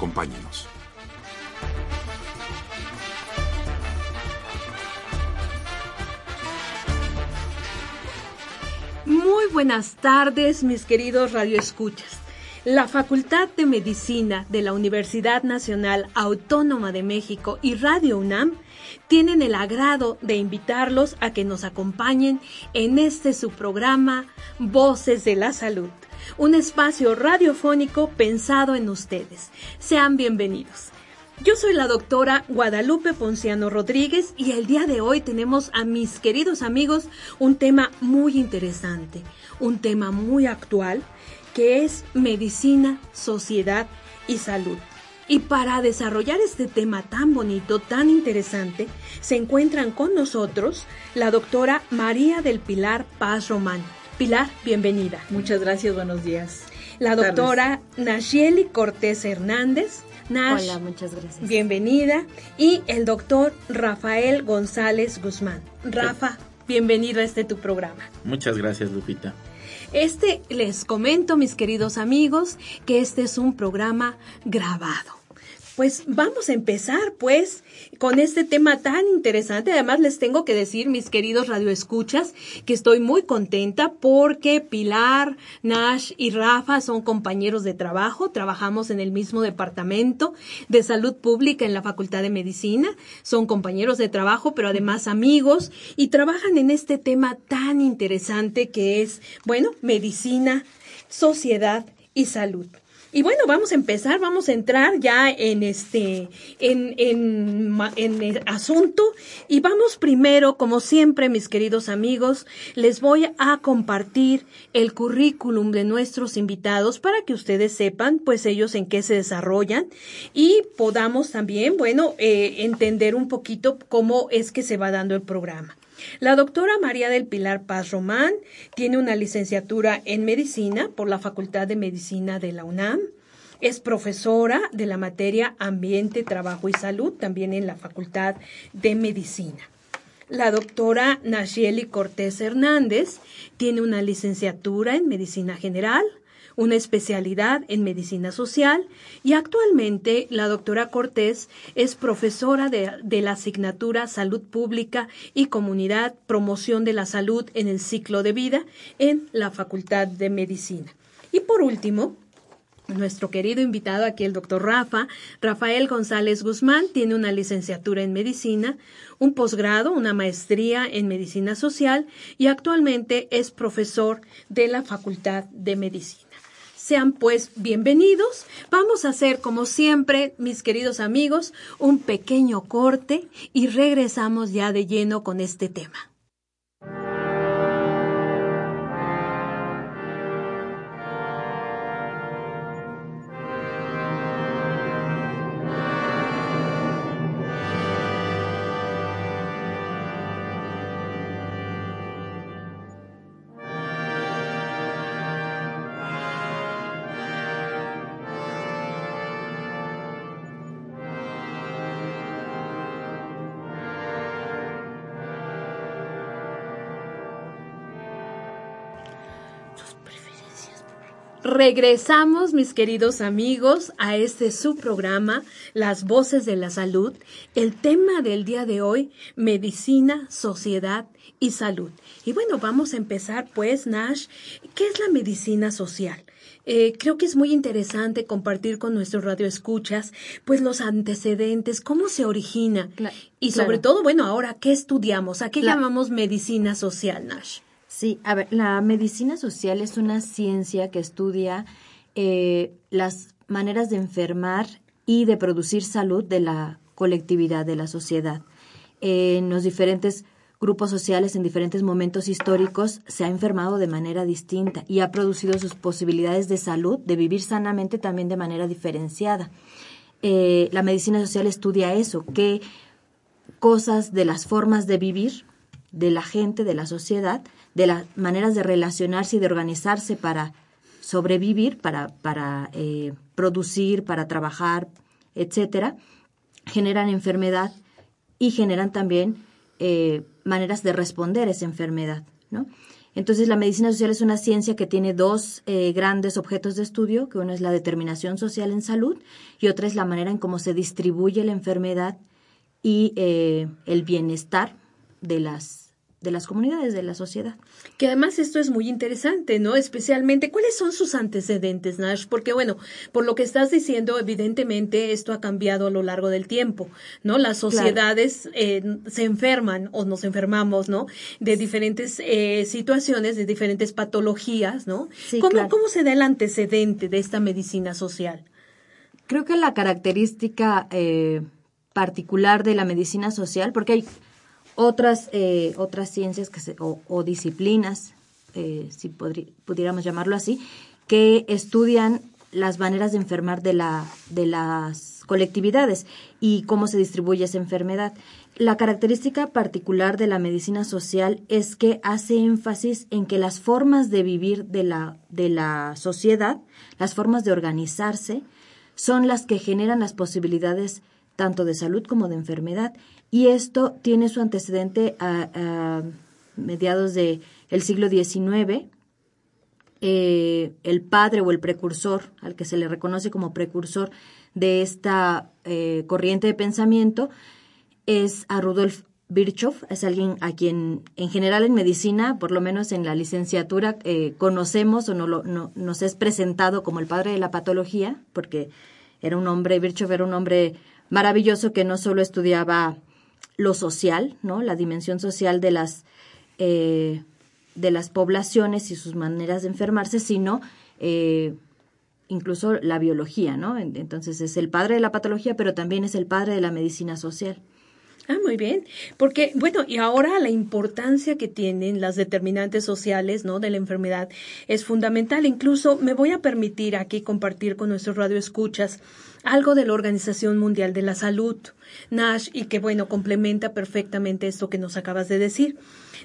Acompáñenos. Muy buenas tardes, mis queridos radioescuchas. La Facultad de Medicina de la Universidad Nacional Autónoma de México y Radio UNAM tienen el agrado de invitarlos a que nos acompañen en este su programa Voces de la Salud, un espacio radiofónico pensado en ustedes. Sean bienvenidos. Yo soy la doctora Guadalupe Ponciano Rodríguez y el día de hoy tenemos a mis queridos amigos un tema muy interesante, un tema muy actual que es medicina, sociedad y salud. Y para desarrollar este tema tan bonito, tan interesante, se encuentran con nosotros la doctora María del Pilar Paz Román. Pilar, bienvenida. Muchas gracias, buenos días. La doctora Nashieli Cortés Hernández. Nash, Hola, muchas gracias. Bienvenida. Y el doctor Rafael González Guzmán. Rafa, bienvenido a este tu programa. Muchas gracias, Lupita. Este, les comento, mis queridos amigos, que este es un programa grabado. Pues vamos a empezar, pues, con este tema tan interesante. Además, les tengo que decir, mis queridos radioescuchas, que estoy muy contenta porque Pilar, Nash y Rafa son compañeros de trabajo. Trabajamos en el mismo departamento de salud pública en la Facultad de Medicina. Son compañeros de trabajo, pero además amigos y trabajan en este tema tan interesante que es, bueno, medicina, sociedad y salud. Y bueno, vamos a empezar, vamos a entrar ya en este, en, en, en, el asunto. Y vamos primero, como siempre, mis queridos amigos, les voy a compartir el currículum de nuestros invitados para que ustedes sepan, pues ellos en qué se desarrollan y podamos también, bueno, eh, entender un poquito cómo es que se va dando el programa. La doctora María del Pilar Paz Román tiene una licenciatura en medicina por la Facultad de Medicina de la UNAM. Es profesora de la materia Ambiente, Trabajo y Salud, también en la Facultad de Medicina. La doctora Nashieli Cortés Hernández tiene una licenciatura en Medicina General, una especialidad en medicina social y actualmente la doctora Cortés es profesora de, la asignatura Salud Pública y Comunidad, Promoción de la Salud en el Ciclo de Vida en la Facultad de Medicina. Y por último, nuestro querido invitado aquí, el doctor Rafa, Rafael González Guzmán, tiene una licenciatura en medicina, un posgrado, una maestría en medicina social y actualmente es profesor de la Facultad de Medicina. Sean pues bienvenidos. Vamos a hacer, como siempre, mis queridos amigos, un pequeño corte y regresamos ya de lleno con este tema. Regresamos, mis queridos amigos, a este subprograma, Las Voces de la Salud. El tema del día de hoy, medicina, sociedad y salud. Y bueno, vamos a empezar pues, Nash, ¿qué es la medicina social? Eh, creo que es muy interesante compartir con nuestros radioescuchas, pues los antecedentes, cómo se origina y sobre claro. todo, bueno, ahora, ¿qué estudiamos? ¿A qué La llamamos medicina social, Nash? Sí, a ver, la medicina social es una ciencia que estudia eh, las maneras de enfermar y de producir salud de la colectividad, de la sociedad, en los diferentes grupos sociales en diferentes momentos históricos se ha enfermado de manera distinta y ha producido sus posibilidades de salud, de vivir sanamente también de manera diferenciada. Eh, la medicina social estudia eso, qué cosas de las formas de vivir de la gente, de la sociedad, de las maneras de relacionarse y de organizarse para sobrevivir, para, para eh, producir, para trabajar, etcétera, generan enfermedad y generan también eh, maneras de responder a esa enfermedad, ¿no? Entonces, la medicina social es una ciencia que tiene dos eh, grandes objetos de estudio, que uno es la determinación social en salud y otra es la manera en cómo se distribuye la enfermedad y el bienestar de las de las comunidades, de la sociedad. Que además esto es muy interesante, ¿no? Especialmente, ¿cuáles son sus antecedentes, Nash? Porque, bueno, por lo que estás diciendo, evidentemente esto ha cambiado a lo largo del tiempo, ¿no? Las sociedades eh, se enferman o nos enfermamos, ¿no? De diferentes eh, situaciones, de diferentes patologías, ¿no? ¿Cómo, ¿Cómo se da el antecedente de esta medicina social? Creo que la característica eh, particular de la medicina social, porque hay otras, eh, otras ciencias que o, disciplinas, eh, si pudiéramos llamarlo así, que estudian las maneras de enfermar de, la, de las colectividades y cómo se distribuye esa enfermedad. La característica particular de la medicina social es que hace énfasis en que las formas de vivir de la, de la sociedad, las formas de organizarse, son las que generan las posibilidades tanto de salud como de enfermedad. Y esto tiene su antecedente a, mediados del el siglo XIX. Eh, el padre o el precursor, al que se le reconoce como precursor de esta eh, corriente de pensamiento, es a Rudolf Virchow, es alguien a quien en general en medicina, por lo menos en la licenciatura, eh, conocemos o no, no, nos es presentado como el padre de la patología, porque era un hombre, Virchow era un hombre maravilloso que no solo estudiaba lo social, ¿no? La dimensión social de las, eh, de las poblaciones y sus maneras de enfermarse, sino eh, incluso la biología, ¿no? Entonces es el padre de la patología, pero también es el padre de la medicina social. Ah, muy bien. Porque, bueno, y ahora la importancia que tienen las determinantes sociales, ¿no? De la enfermedad es fundamental. Incluso me voy a permitir aquí compartir con nuestros radioescuchas algo de la Organización Mundial de la Salud, Nash, y que, bueno, complementa perfectamente esto que nos acabas de decir.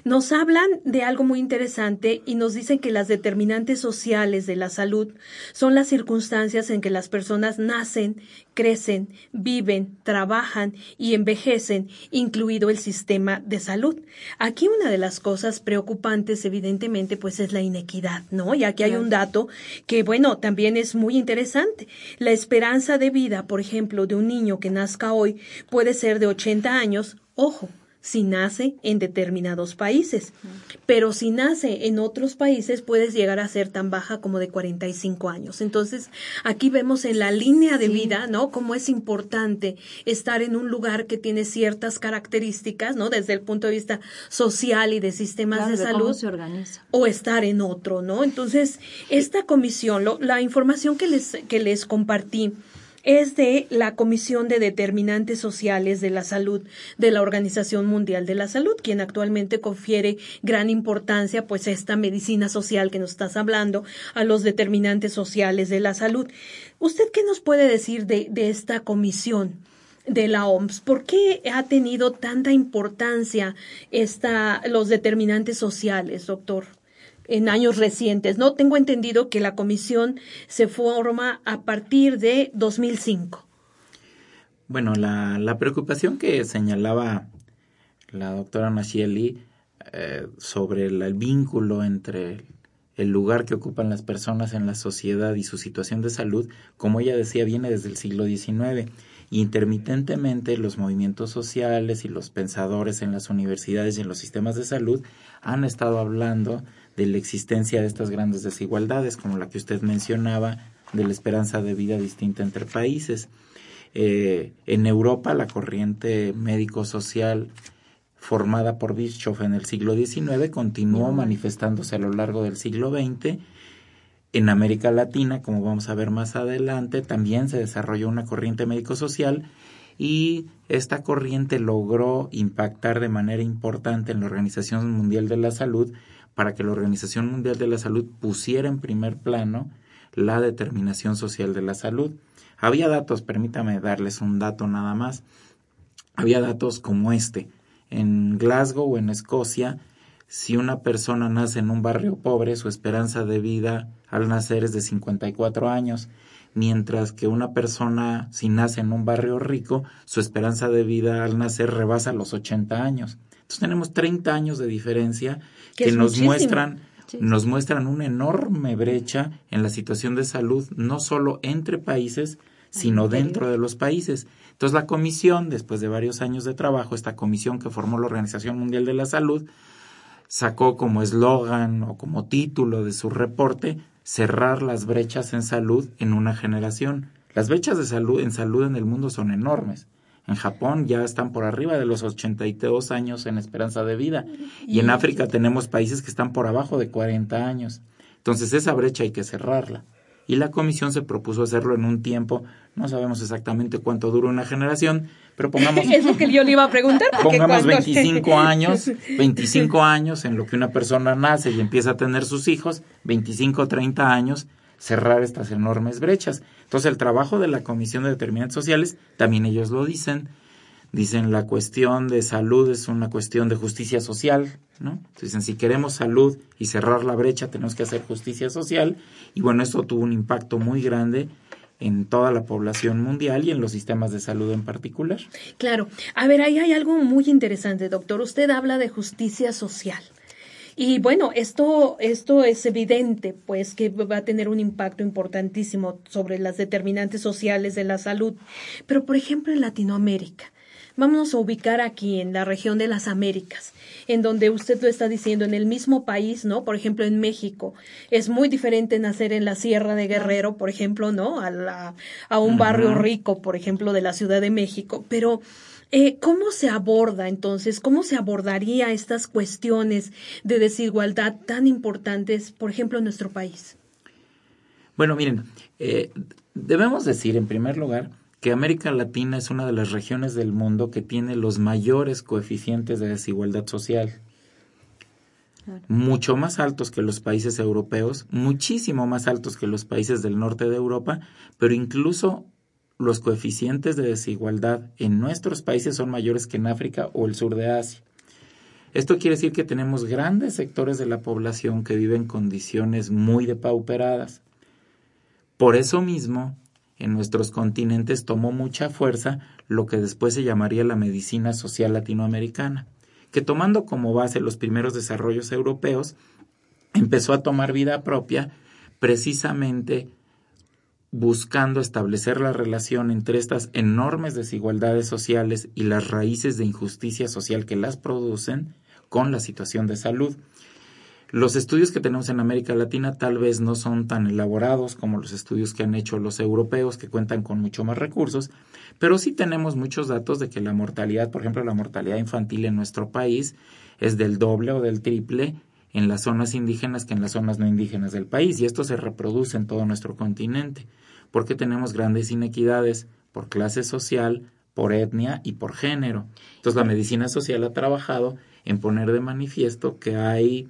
Nos hablan de algo muy interesante y nos dicen que las determinantes sociales de la salud son las circunstancias en que las personas nacen, crecen, viven, trabajan y envejecen, incluido el sistema de salud. Aquí una de las cosas preocupantes, evidentemente, pues es la inequidad, ¿no? Y aquí hay un dato que, bueno, también es muy interesante. La esperanza de vida, por ejemplo, de un niño que nazca hoy puede ser de 80 años, ojo, si nace en determinados países. Pero si nace en otros países, puedes llegar a ser tan baja como de 45 años. Entonces, aquí vemos en la línea de vida, ¿no? Cómo es importante estar en un lugar que tiene ciertas características, ¿no? Desde el punto de vista social y de sistemas de salud. se organiza. O estar en otro, ¿no? Entonces, esta comisión, la información que les, que les compartí, es de la Comisión de Determinantes Sociales de la Salud de la Organización Mundial de la Salud, quien actualmente confiere gran importancia pues a esta medicina social que nos estás hablando, a los determinantes sociales de la salud. ¿Usted qué nos puede decir de, de esta comisión? de la OMS. ¿Por qué ha tenido tanta importancia esta, los determinantes sociales, doctor? En años recientes. No tengo entendido que la comisión se forma a partir de 2005. Bueno, la, la preocupación que señalaba la doctora Nashieli eh, sobre el, vínculo entre el lugar que ocupan las personas en la sociedad y su situación de salud, como ella decía, viene desde el siglo XIX. Intermitentemente los movimientos sociales y los pensadores en las universidades y en los sistemas de salud han estado hablando de la existencia de estas grandes desigualdades, como la que usted mencionaba, de la esperanza de vida distinta entre países. Eh, en Europa, la corriente médico-social formada por Bischoff en el siglo XIX continuó manifestándose a lo largo del siglo XX. En América Latina, como vamos a ver más adelante, también se desarrolló una corriente médico-social y esta corriente logró impactar de manera importante en la Organización Mundial de la Salud para que la Organización Mundial de la Salud pusiera en primer plano la determinación social de la salud. Había datos, permítame darles un dato nada más, había datos como este. En Glasgow o en Escocia, si una persona nace en un barrio pobre, su esperanza de vida al nacer es de 54 años, mientras que una persona si nace en un barrio rico, su esperanza de vida al nacer rebasa los 80 años. Entonces tenemos 30 años de diferencia que, nos muestran nos muestran una enorme brecha en la situación de salud, no solo entre países, sino dentro de los países. Entonces la comisión, después de varios años de trabajo, esta comisión que formó la Organización Mundial de la Salud, sacó como eslogan o como título de su reporte cerrar las brechas en salud en una generación. Las brechas de salud en salud en el mundo son enormes. En Japón ya están por arriba de los 82 años en esperanza de vida y en África tenemos países que están por abajo de 40 años. Entonces esa brecha hay que cerrarla. Y la comisión se propuso hacerlo en un tiempo, no sabemos exactamente cuánto dura una generación, pero pongamos... Es lo que yo le iba a preguntar. Pongamos 25 años, 25 años en lo que una persona nace y empieza a tener sus hijos, 25 o 30 años, cerrar estas enormes brechas. Entonces el trabajo de la Comisión de Determinantes Sociales, también ellos lo dicen, dicen la cuestión de salud es una cuestión de justicia social, ¿no? Dicen si queremos salud y cerrar la brecha tenemos que hacer justicia social y bueno, esto tuvo un impacto muy grande en toda la población mundial y en los sistemas de salud en particular. Claro. A ver, ahí hay algo muy interesante, doctor. Usted habla de justicia social. Y bueno, esto, esto es evidente, pues que va a tener un impacto importantísimo sobre las determinantes sociales de la salud. Pero, por ejemplo, en Latinoamérica, vamos a ubicar aquí en la región de las Américas, en donde usted lo está diciendo, en el mismo país, ¿no? Por ejemplo, en México, es muy diferente nacer en la Sierra de Guerrero, por ejemplo, ¿no? A, la, a un barrio rico, por ejemplo, de la Ciudad de México, pero eh, ¿Cómo se aborda entonces, cómo se abordaría estas cuestiones de desigualdad tan importantes, por ejemplo, en nuestro país? Bueno, miren, eh, debemos decir en primer lugar que América Latina es una de las regiones del mundo que tiene los mayores coeficientes de desigualdad social. Mucho más altos que los países europeos, muchísimo más altos que los países del norte de Europa, pero incluso los coeficientes de desigualdad en nuestros países son mayores que en África o el sur de Asia. Esto quiere decir que tenemos grandes sectores de la población que viven en condiciones muy depauperadas. Por eso mismo, en nuestros continentes tomó mucha fuerza lo que después se llamaría la medicina social latinoamericana, que tomando como base los primeros desarrollos europeos, empezó a tomar vida propia precisamente buscando establecer la relación entre estas enormes desigualdades sociales y las raíces de injusticia social que las producen con la situación de salud. Los estudios que tenemos en América Latina tal vez no son tan elaborados como los estudios que han hecho los europeos, que cuentan con mucho más recursos, pero sí tenemos muchos datos de que la mortalidad, por ejemplo, la mortalidad infantil en nuestro país es del doble o del triple en las zonas indígenas que en las zonas no indígenas del país, y esto se reproduce en todo nuestro continente, porque tenemos grandes inequidades por clase social, por etnia y por género. Entonces la medicina social ha trabajado en poner de manifiesto que hay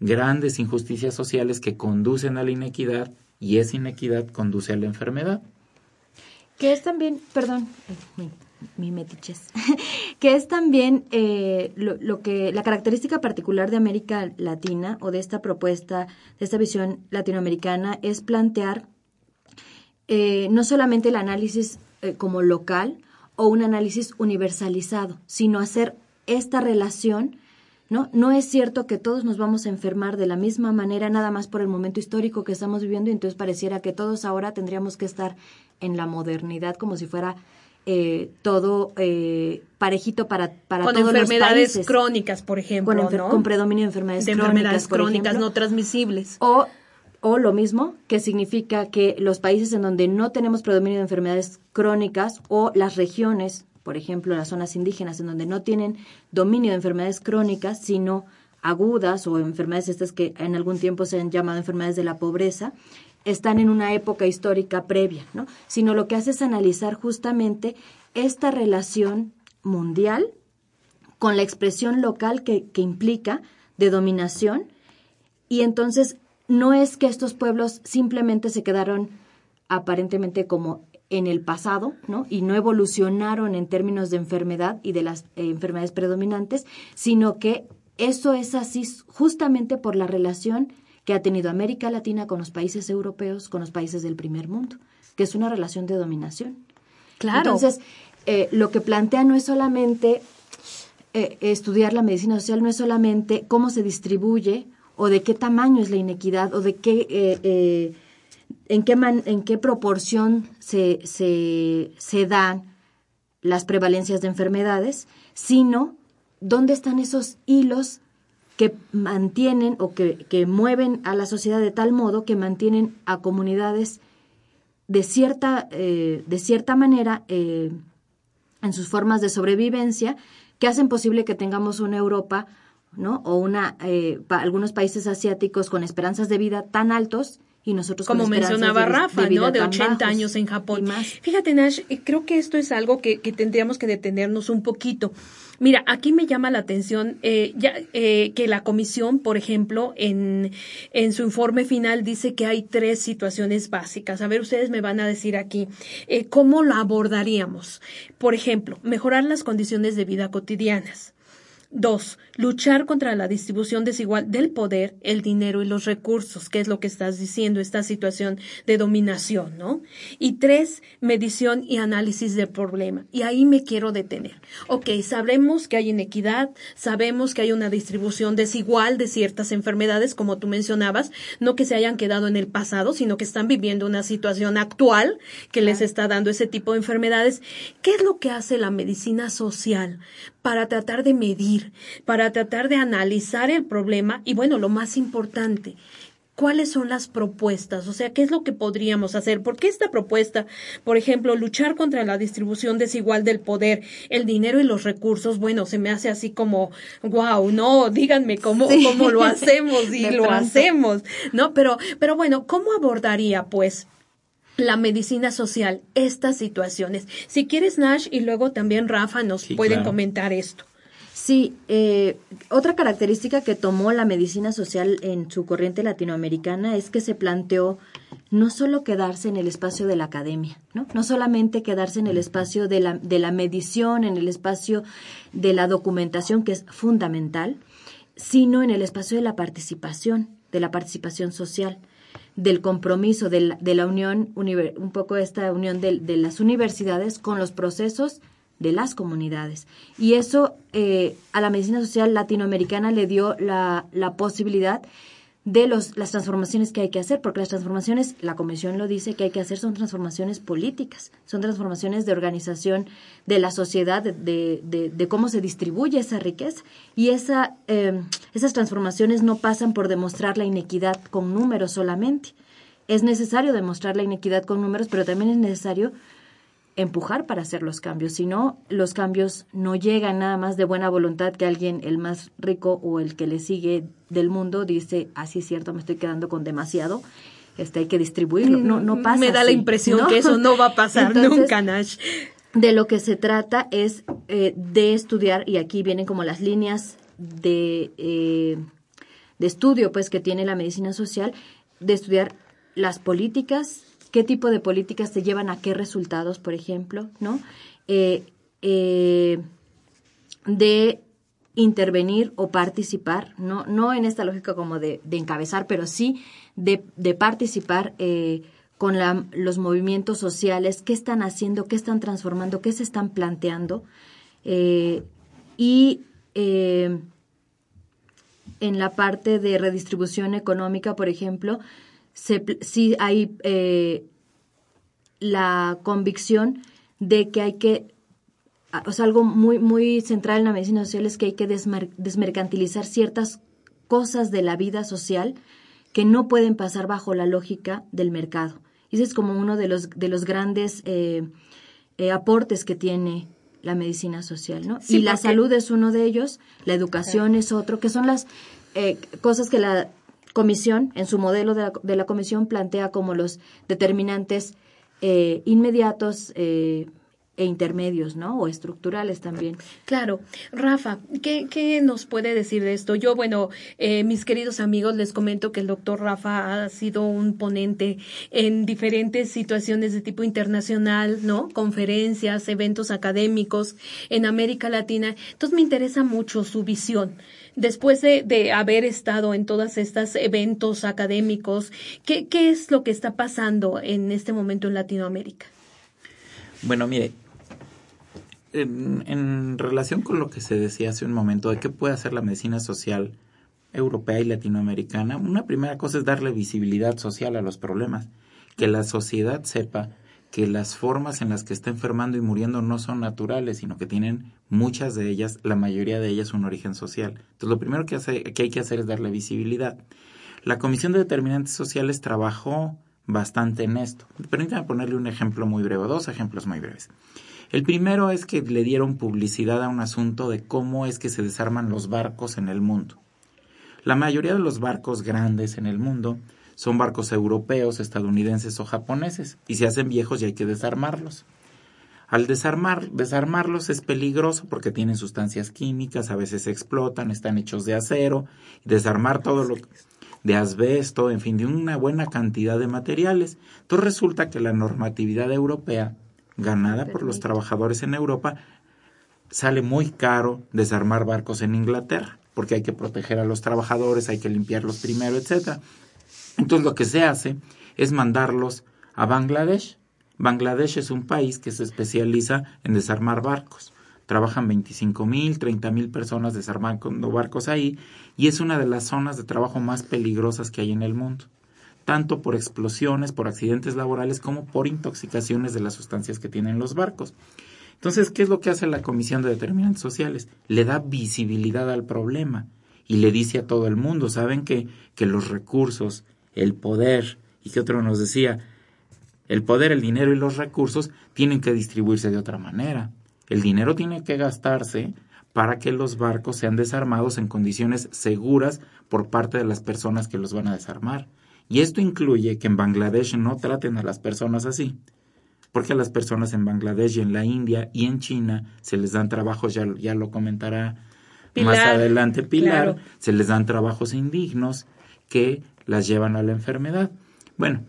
grandes injusticias sociales que conducen a la inequidad y esa inequidad conduce a la enfermedad. Que es también, perdón, mi que es también eh, lo, que la característica particular de América Latina o de esta propuesta, de esta visión latinoamericana, es plantear eh, no solamente el análisis eh, como local o un análisis universalizado, sino hacer esta relación ¿no? No es cierto que todos nos vamos a enfermar de la misma manera, nada más por el momento histórico que estamos viviendo, y entonces pareciera que todos ahora tendríamos que estar en la modernidad como si fuera eh, todo eh, parejito para, para con todos enfermedades crónicas, por ejemplo, con, con predominio de enfermedades crónicas, enfermedades crónicas no transmisibles. O, o lo mismo, que significa que los países en donde no tenemos predominio de enfermedades crónicas o las regiones, por ejemplo, las zonas indígenas, en donde no tienen dominio de enfermedades crónicas, sino agudas o enfermedades estas que en algún tiempo se han llamado enfermedades de la pobreza, están en una época histórica previa, ¿no? Sino lo que hace es analizar justamente esta relación mundial con la expresión local que, que implica de dominación y entonces no es que estos pueblos simplemente se quedaron aparentemente como en el pasado, ¿no? Y no evolucionaron en términos de enfermedad y de las eh, enfermedades predominantes, sino que eso es así justamente por la relación que ha tenido América Latina con los países europeos, con los países del primer mundo, que es una relación de dominación. Claro. Entonces, eh, lo que plantea no es solamente eh, estudiar la medicina social, no es solamente cómo se distribuye o de qué tamaño es la inequidad o de qué en qué, en qué proporción se, se, se dan las prevalencias de enfermedades, sino dónde están esos hilos que mantienen o que, que, mueven a la sociedad de tal modo que mantienen a comunidades de cierta, eh, de cierta manera eh, en sus formas de sobrevivencia que hacen posible que tengamos una Europa ¿no? o una, eh, algunos países asiáticos con esperanzas de vida tan altos y nosotros como mencionaba Rafa, ¿no? De 80 años en Japón. Fíjate, Nash, eh, creo que esto es algo que, que, tendríamos que detenernos un poquito. Mira, aquí me llama la atención eh, ya, eh, que la comisión, por ejemplo, en, en su informe final dice que hay tres situaciones básicas. A ver, ustedes me van a decir aquí eh, cómo lo abordaríamos. Por ejemplo, mejorar las condiciones de vida cotidianas. Dos, luchar contra la distribución desigual del poder, el dinero y los recursos, que es lo que estás diciendo, esta situación de dominación, ¿no? Y tres, medición y análisis del problema. Y ahí me quiero detener. Ok, sabemos que hay inequidad, sabemos que hay una distribución desigual de ciertas enfermedades, como tú mencionabas, no que se hayan quedado en el pasado, sino que están viviendo una situación actual que les está dando ese tipo de enfermedades. ¿Qué es lo que hace la medicina social para tratar de medir, para tratar de analizar el problema y bueno, lo más importante, ¿Cuáles son las propuestas? O sea, ¿qué es lo que podríamos hacer? Porque esta propuesta, por ejemplo, luchar contra la distribución desigual del poder, el dinero y los recursos, bueno, se me hace así como, wow, no, díganme cómo, cómo lo hacemos y lo hacemos, ¿no? Pero, pero bueno, ¿cómo abordaría, pues, la medicina social estas situaciones. Si quieres, Nash, y luego también Rafa nos pueden comentar esto. Sí, eh, otra característica que tomó la medicina social en su corriente latinoamericana es que se planteó no solo quedarse en el espacio de la academia, ¿no? No solamente quedarse en el espacio de la, de la medición, en el espacio de la documentación, que es fundamental, sino en el espacio de la participación, de la participación social del compromiso de la, de la unión, un poco esta unión de, de, las universidades con los procesos de las comunidades. Y eso eh, a la medicina social latinoamericana le dio la, la posibilidad de los, las transformaciones que hay que hacer, porque las transformaciones, la Comisión lo dice, que hay que hacer son transformaciones políticas, son transformaciones de organización de la sociedad, de, de, de cómo se distribuye esa riqueza. Y esa, eh, esas transformaciones no pasan por demostrar la inequidad con números solamente. Es necesario demostrar la inequidad con números, pero también es necesario empujar para hacer los cambios. Si no, los cambios no llegan nada más de buena voluntad que alguien, el más rico o el que le sigue del mundo, dice, así ah, es cierto, me estoy quedando con demasiado. Este, hay que distribuirlo. No, no pasa. Me da la impresión que eso no va a pasar nunca, Nash. De lo que se trata es eh, de estudiar, y aquí vienen como las líneas de, eh, de estudio pues que tiene la medicina social, de estudiar las políticas qué tipo de políticas te llevan a qué resultados, por ejemplo, ¿no? Eh, eh, de intervenir o participar, no, no en esta lógica como de, encabezar, pero sí de, participar eh, con los movimientos sociales, qué están haciendo, qué están transformando, qué se están planteando. y en la parte de redistribución económica, por ejemplo, sí hay eh, la convicción de que hay que, o sea, algo muy, muy central en la medicina social es que hay que desmercantilizar ciertas cosas de la vida social que no pueden pasar bajo la lógica del mercado. Y ese es como uno de los, de los grandes eh, eh, aportes que tiene la medicina social, ¿no? y la salud es uno de ellos, la educación es otro, que son las cosas que la comisión, en su modelo de la, de la comisión, plantea como los determinantes eh, inmediatos, eh, e intermedios, ¿no? O estructurales también. Claro. Rafa, ¿qué, qué nos puede decir de esto? Yo, bueno, eh, mis queridos amigos, les comento que el doctor Rafa ha sido un ponente en diferentes situaciones de tipo internacional, ¿no? Conferencias, eventos académicos en América Latina. Entonces me interesa mucho su visión. Después de, haber estado en todos estos eventos académicos, ¿qué, ¿qué es lo que está pasando en este momento en Latinoamérica? Bueno, mire, en, relación con lo que se decía hace un momento de qué puede hacer la medicina social europea y latinoamericana, una primera cosa es darle visibilidad social a los problemas, que la sociedad sepa que las formas en las que está enfermando y muriendo no son naturales, sino que tienen muchas de ellas, la mayoría de ellas, un origen social. Entonces, lo primero que, hace, que hay que hacer es darle visibilidad. La Comisión de Determinantes Sociales trabajó bastante en esto. Permítame ponerle un ejemplo muy breve, dos ejemplos muy breves. El primero es que le dieron publicidad a un asunto de cómo es que se desarman los barcos en el mundo. La mayoría de los barcos grandes en el mundo son barcos europeos, estadounidenses o japoneses y se hacen viejos y hay que desarmarlos. Al desarmar, desarmarlos es peligroso porque tienen sustancias químicas, a veces explotan, están hechos de acero, desarmar todo lo de asbesto, en fin, de una buena cantidad de materiales. Entonces resulta que la normatividad europea ganada por los trabajadores en Europa, sale muy caro desarmar barcos en Inglaterra, porque hay que proteger a los trabajadores, hay que limpiarlos primero, etcétera. Entonces lo que se hace es mandarlos a Bangladesh. Bangladesh es un país que se especializa en desarmar barcos. Trabajan 25 mil, 30 mil personas desarmando barcos ahí y es una de las zonas de trabajo más peligrosas que hay en el mundo tanto por explosiones, por accidentes laborales, como por intoxicaciones de las sustancias que tienen los barcos. Entonces, ¿qué es lo que hace la Comisión de Determinantes Sociales? Le da visibilidad al problema y le dice a todo el mundo, ¿saben que, que los recursos, el poder, y que otro nos decía, el poder, el dinero y los recursos tienen que distribuirse de otra manera. El dinero tiene que gastarse para que los barcos sean desarmados en condiciones seguras por parte de las personas que los van a desarmar. Y esto incluye que en Bangladesh no traten a las personas así, porque a las personas en Bangladesh y en la India y en China se les dan trabajos, ya, ya lo comentará más adelante Pilar, se les dan trabajos indignos que las llevan a la enfermedad. Bueno,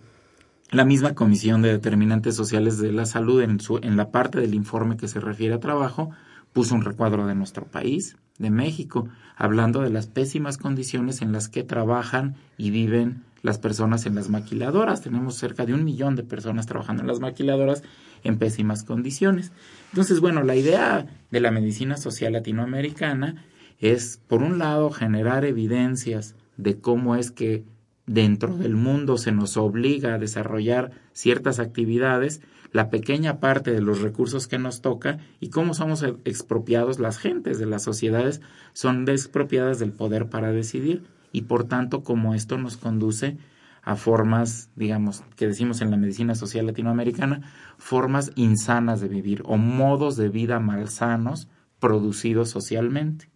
la misma Comisión de Determinantes Sociales de la Salud en, su, en la parte del informe que se refiere a trabajo puso un recuadro de nuestro país, de México, hablando de las pésimas condiciones en las que trabajan y viven las personas en las maquiladoras. Tenemos cerca de un millón de personas trabajando en las maquiladoras en pésimas condiciones. Entonces, bueno, la idea de la medicina social latinoamericana es, por un lado, generar evidencias de cómo es que dentro del mundo se nos obliga a desarrollar ciertas actividades, la pequeña parte de los recursos que nos toca y cómo somos expropiados, las gentes de las sociedades son expropiadas del poder para decidir y por tanto como esto nos conduce a formas, digamos, que decimos en la medicina social latinoamericana, formas insanas de vivir o modos de vida malsanos producidos socialmente.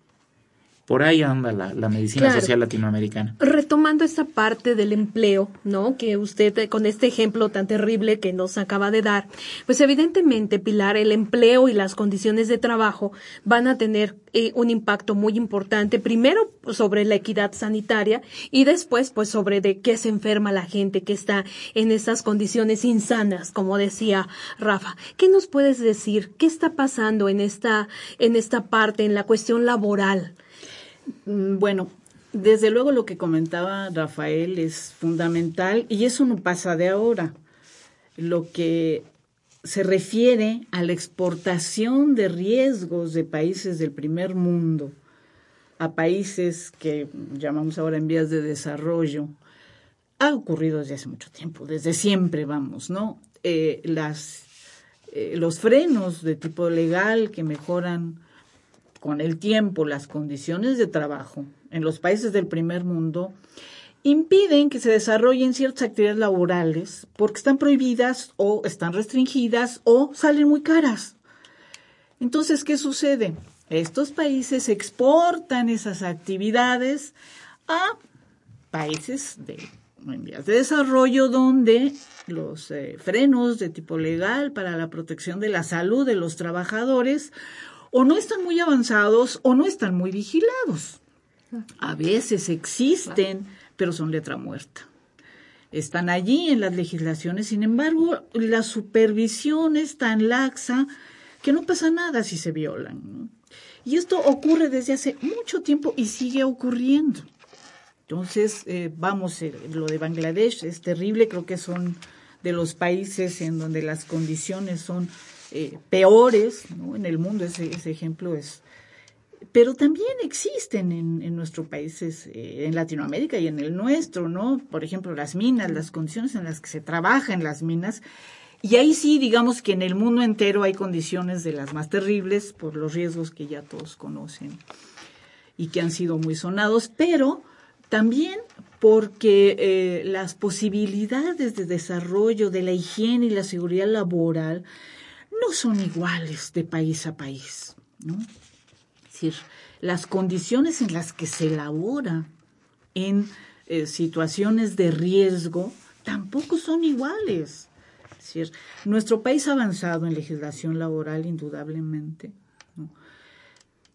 Por ahí anda la, medicina social latinoamericana. Retomando esta parte del empleo, ¿no? Que usted eh, con este ejemplo tan terrible que nos acaba de dar, pues evidentemente, Pilar, el empleo y las condiciones de trabajo van a tener eh, un impacto muy importante, primero sobre la equidad sanitaria y después pues sobre de qué se enferma la gente que está en estas condiciones insanas, como decía Rafa. ¿Qué nos puedes decir? ¿Qué está pasando en esta, en esta parte, en la cuestión laboral? Mm, bueno, desde luego lo que comentaba Rafael es fundamental y eso no pasa de ahora. Lo que se refiere a la exportación de riesgos de países del primer mundo a países que llamamos ahora en vías de desarrollo, ha ocurrido desde hace mucho tiempo, desde siempre, vamos, ¿no? Eh, las, eh, los frenos de tipo legal que mejoran con el tiempo las condiciones de trabajo en los países del primer mundo impiden que se desarrollen ciertas actividades laborales porque están prohibidas o están restringidas o salen muy caras. Entonces, ¿qué sucede? Estos países exportan esas actividades a países de, desarrollo donde los eh, frenos de tipo legal para la protección de la salud de los trabajadores o no están muy avanzados o no están muy vigilados. A veces existen, pero son letra muerta. Están allí en las legislaciones, sin embargo, la supervisión es tan laxa que no pasa nada si se violan. Y esto ocurre desde hace mucho tiempo y sigue ocurriendo. Entonces, eh, vamos, eh, lo de Bangladesh es terrible, creo que son de los países en donde las condiciones son eh, peores. En el mundo ese, ejemplo es... Pero también existen en, nuestros países, en Latinoamérica y en el nuestro, ¿no? Por ejemplo, las minas, las condiciones en las que se trabaja en las minas. Y ahí sí, digamos que en el mundo entero hay condiciones de las más terribles por los riesgos que ya todos conocen y que han sido muy sonados, pero también porque eh, las posibilidades de desarrollo de la higiene y la seguridad laboral no son iguales de país a país, ¿no? Es decir, las condiciones en las que se labora en eh, situaciones de riesgo tampoco son iguales. Es decir, nuestro país ha avanzado en legislación laboral indudablemente,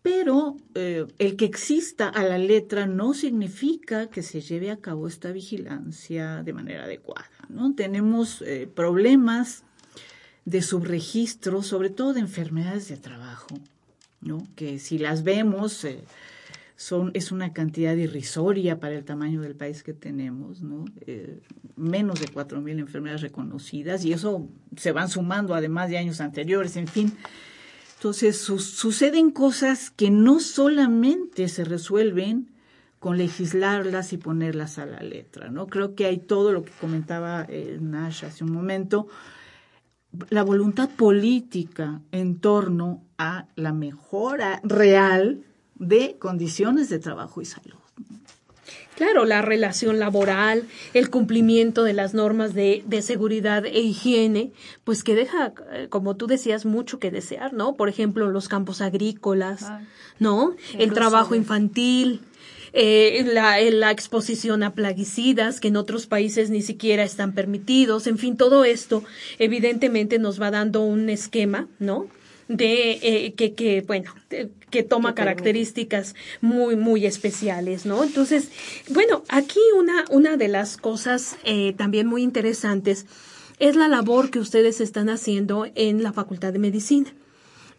pero eh, el que exista a la letra no significa que se lleve a cabo esta vigilancia de manera adecuada. ¿no? Tenemos eh, problemas de subregistro, sobre todo de enfermedades de trabajo, ¿no? que si las vemos eh, son, es una cantidad irrisoria para el tamaño del país que tenemos, ¿no? menos de 4.000 enfermedades reconocidas y eso se van sumando además de años anteriores, en fin. Entonces suceden cosas que no solamente se resuelven con legislarlas y ponerlas a la letra, ¿no? Creo que hay todo lo que comentaba eh, Nash hace un momento, la voluntad política en torno a la mejora real de condiciones de trabajo y salud. Claro, la relación laboral, el cumplimiento de las normas de, de, seguridad e higiene, pues que deja, eh, como tú decías, mucho que desear, ¿no? Por ejemplo, los campos agrícolas, ¿no? El trabajo infantil, eh, la, la, exposición a plaguicidas que en otros países ni siquiera están permitidos, en fin, todo esto evidentemente nos va dando un esquema, ¿no? de eh, que, que, bueno, que toma características muy, muy especiales, ¿no? Entonces, bueno, aquí una, una de las cosas eh, también muy interesantes es la labor que ustedes están haciendo en la Facultad de Medicina.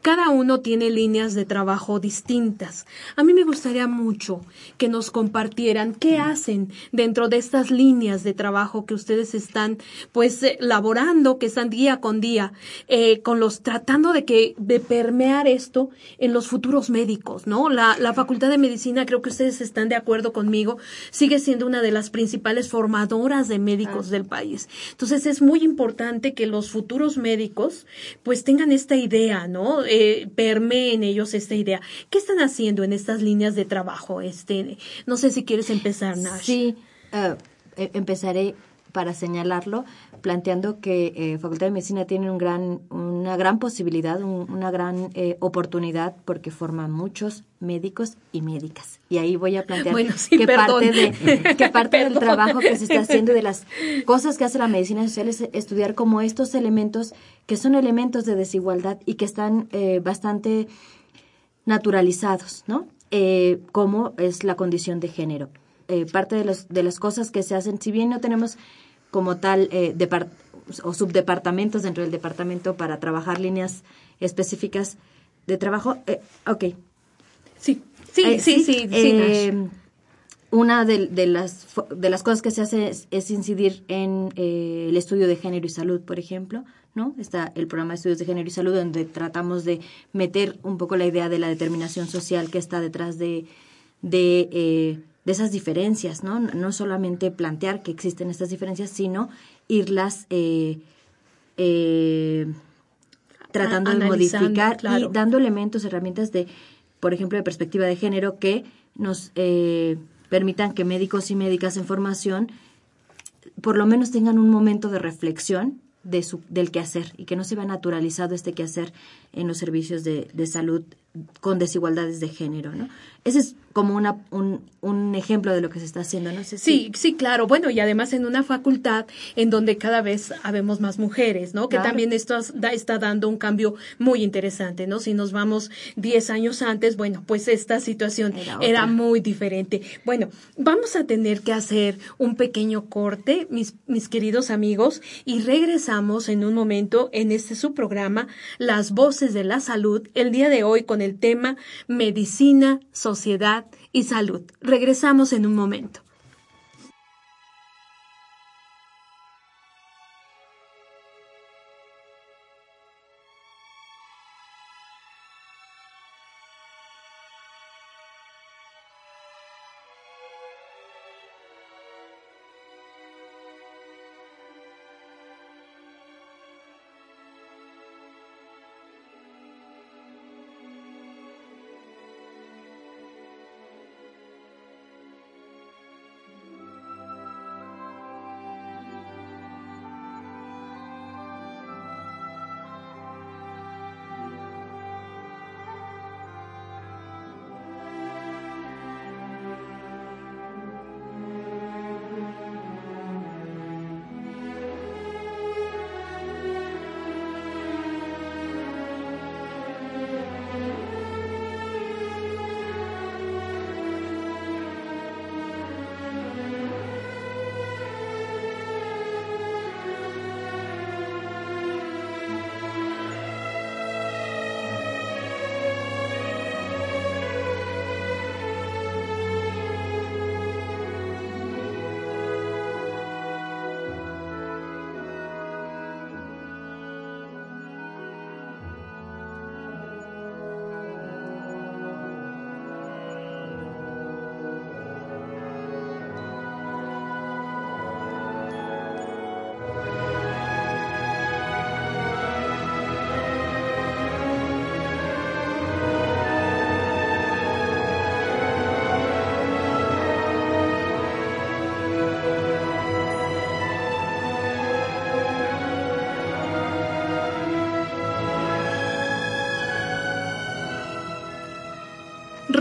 Cada uno tiene líneas de trabajo distintas. A mí me gustaría mucho que nos compartieran qué hacen dentro de estas líneas de trabajo que ustedes están pues eh, laborando, que están día con día, eh, con los tratando de que de permear esto en los futuros médicos, ¿no? La, la Facultad de Medicina, creo que ustedes están de acuerdo conmigo, sigue siendo una de las principales formadoras de médicos ah. del país. Entonces es muy importante que los futuros médicos pues tengan esta idea, ¿no? Eh, en ellos esta idea. ¿Qué están haciendo en estas líneas de trabajo? Este, no sé si quieres empezar, Nash. Sí, uh, empezaré para señalarlo, planteando que eh, Facultad de Medicina tiene un gran, una gran posibilidad, una gran eh, oportunidad, porque forma muchos médicos y médicas. Y ahí voy a plantear que, parte de, que parte del trabajo que se está haciendo de las cosas que hace la medicina social es estudiar como estos elementos que son elementos de desigualdad y que están eh, bastante naturalizados, ¿no? como es la condición de género. parte de, los, de las cosas que se hacen, si bien no tenemos como tal eh, o subdepartamentos dentro del departamento para trabajar líneas específicas de trabajo. Eh, ok. Sí, sí, eh, sí, sí. Eh, una de, de, las, de las cosas que se hace es, incidir en el estudio de género y salud, por ejemplo, ¿no? Está el programa de estudios de género y salud donde tratamos de meter un poco la idea de la determinación social que está detrás de, de de esas diferencias, ¿no? No solamente plantear que existen estas diferencias, sino irlas eh, eh, tratando de modificar y dando elementos, herramientas de, por ejemplo, de perspectiva de género que nos eh, permitan que médicos y médicas en formación por lo menos tengan un momento de reflexión de su, del quehacer y que no se vea naturalizado este quehacer en los servicios de, de salud con desigualdades de género. ¿no? Ese es como una, un, un ejemplo de lo que se está haciendo. No sé Sí, sí, claro. Bueno, y además en una facultad en donde cada vez habemos más mujeres, ¿no? Que también esto está dando un cambio muy interesante, ¿no? Si nos vamos 10 años antes, bueno, pues esta situación era, muy diferente. Bueno, vamos a tener que hacer un pequeño corte, mis, mis queridos amigos, y regresamos en un momento en este su programa, Las Voces de la Salud, el día de hoy con el tema Medicina, Sociedad y Salud. Regresamos en un momento.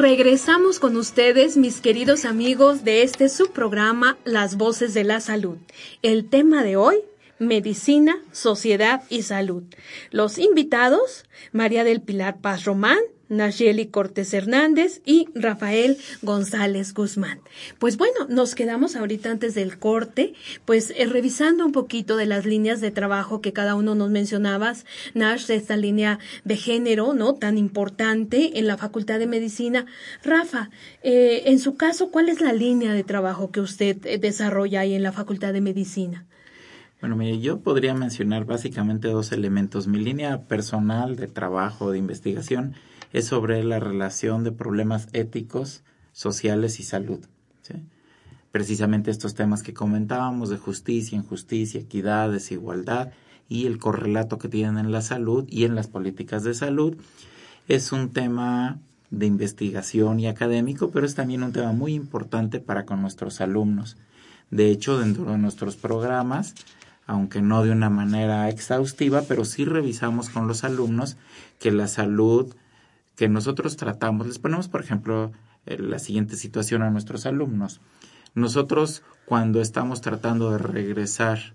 Regresamos con ustedes, mis queridos amigos, de este subprograma Las Voces de la Salud. El tema de hoy, Medicina, Sociedad y Salud. Los invitados, María del Pilar Paz Román, Nayeli Cortés Hernández y Rafael González Guzmán. Pues bueno, nos quedamos ahorita antes del corte, pues eh, revisando un poquito de las líneas de trabajo que cada uno nos mencionabas, Nash, de esta línea de género, ¿no? Tan importante en la Facultad de Medicina. Rafa, eh, en su caso, ¿cuál es la línea de trabajo que usted eh, desarrolla ahí en la Facultad de Medicina? Bueno, mire, yo podría mencionar básicamente dos elementos. Mi línea personal de trabajo, de investigación, es sobre la relación de problemas éticos, sociales y salud. Precisamente estos temas que comentábamos de justicia, injusticia, equidad, desigualdad y el correlato que tienen en la salud y en las políticas de salud es un tema de investigación y académico, pero es también un tema muy importante para con nuestros alumnos. De hecho, dentro de nuestros programas, aunque no de una manera exhaustiva, pero sí revisamos con los alumnos que la salud que nosotros tratamos, les ponemos, por ejemplo, eh, la siguiente situación a nuestros alumnos. Nosotros, cuando estamos tratando de regresar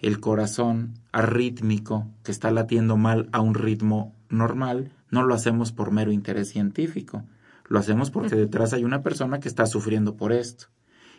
el corazón arrítmico que está latiendo mal a un ritmo normal, no lo hacemos por mero interés científico, lo hacemos porque detrás hay una persona que está sufriendo por esto.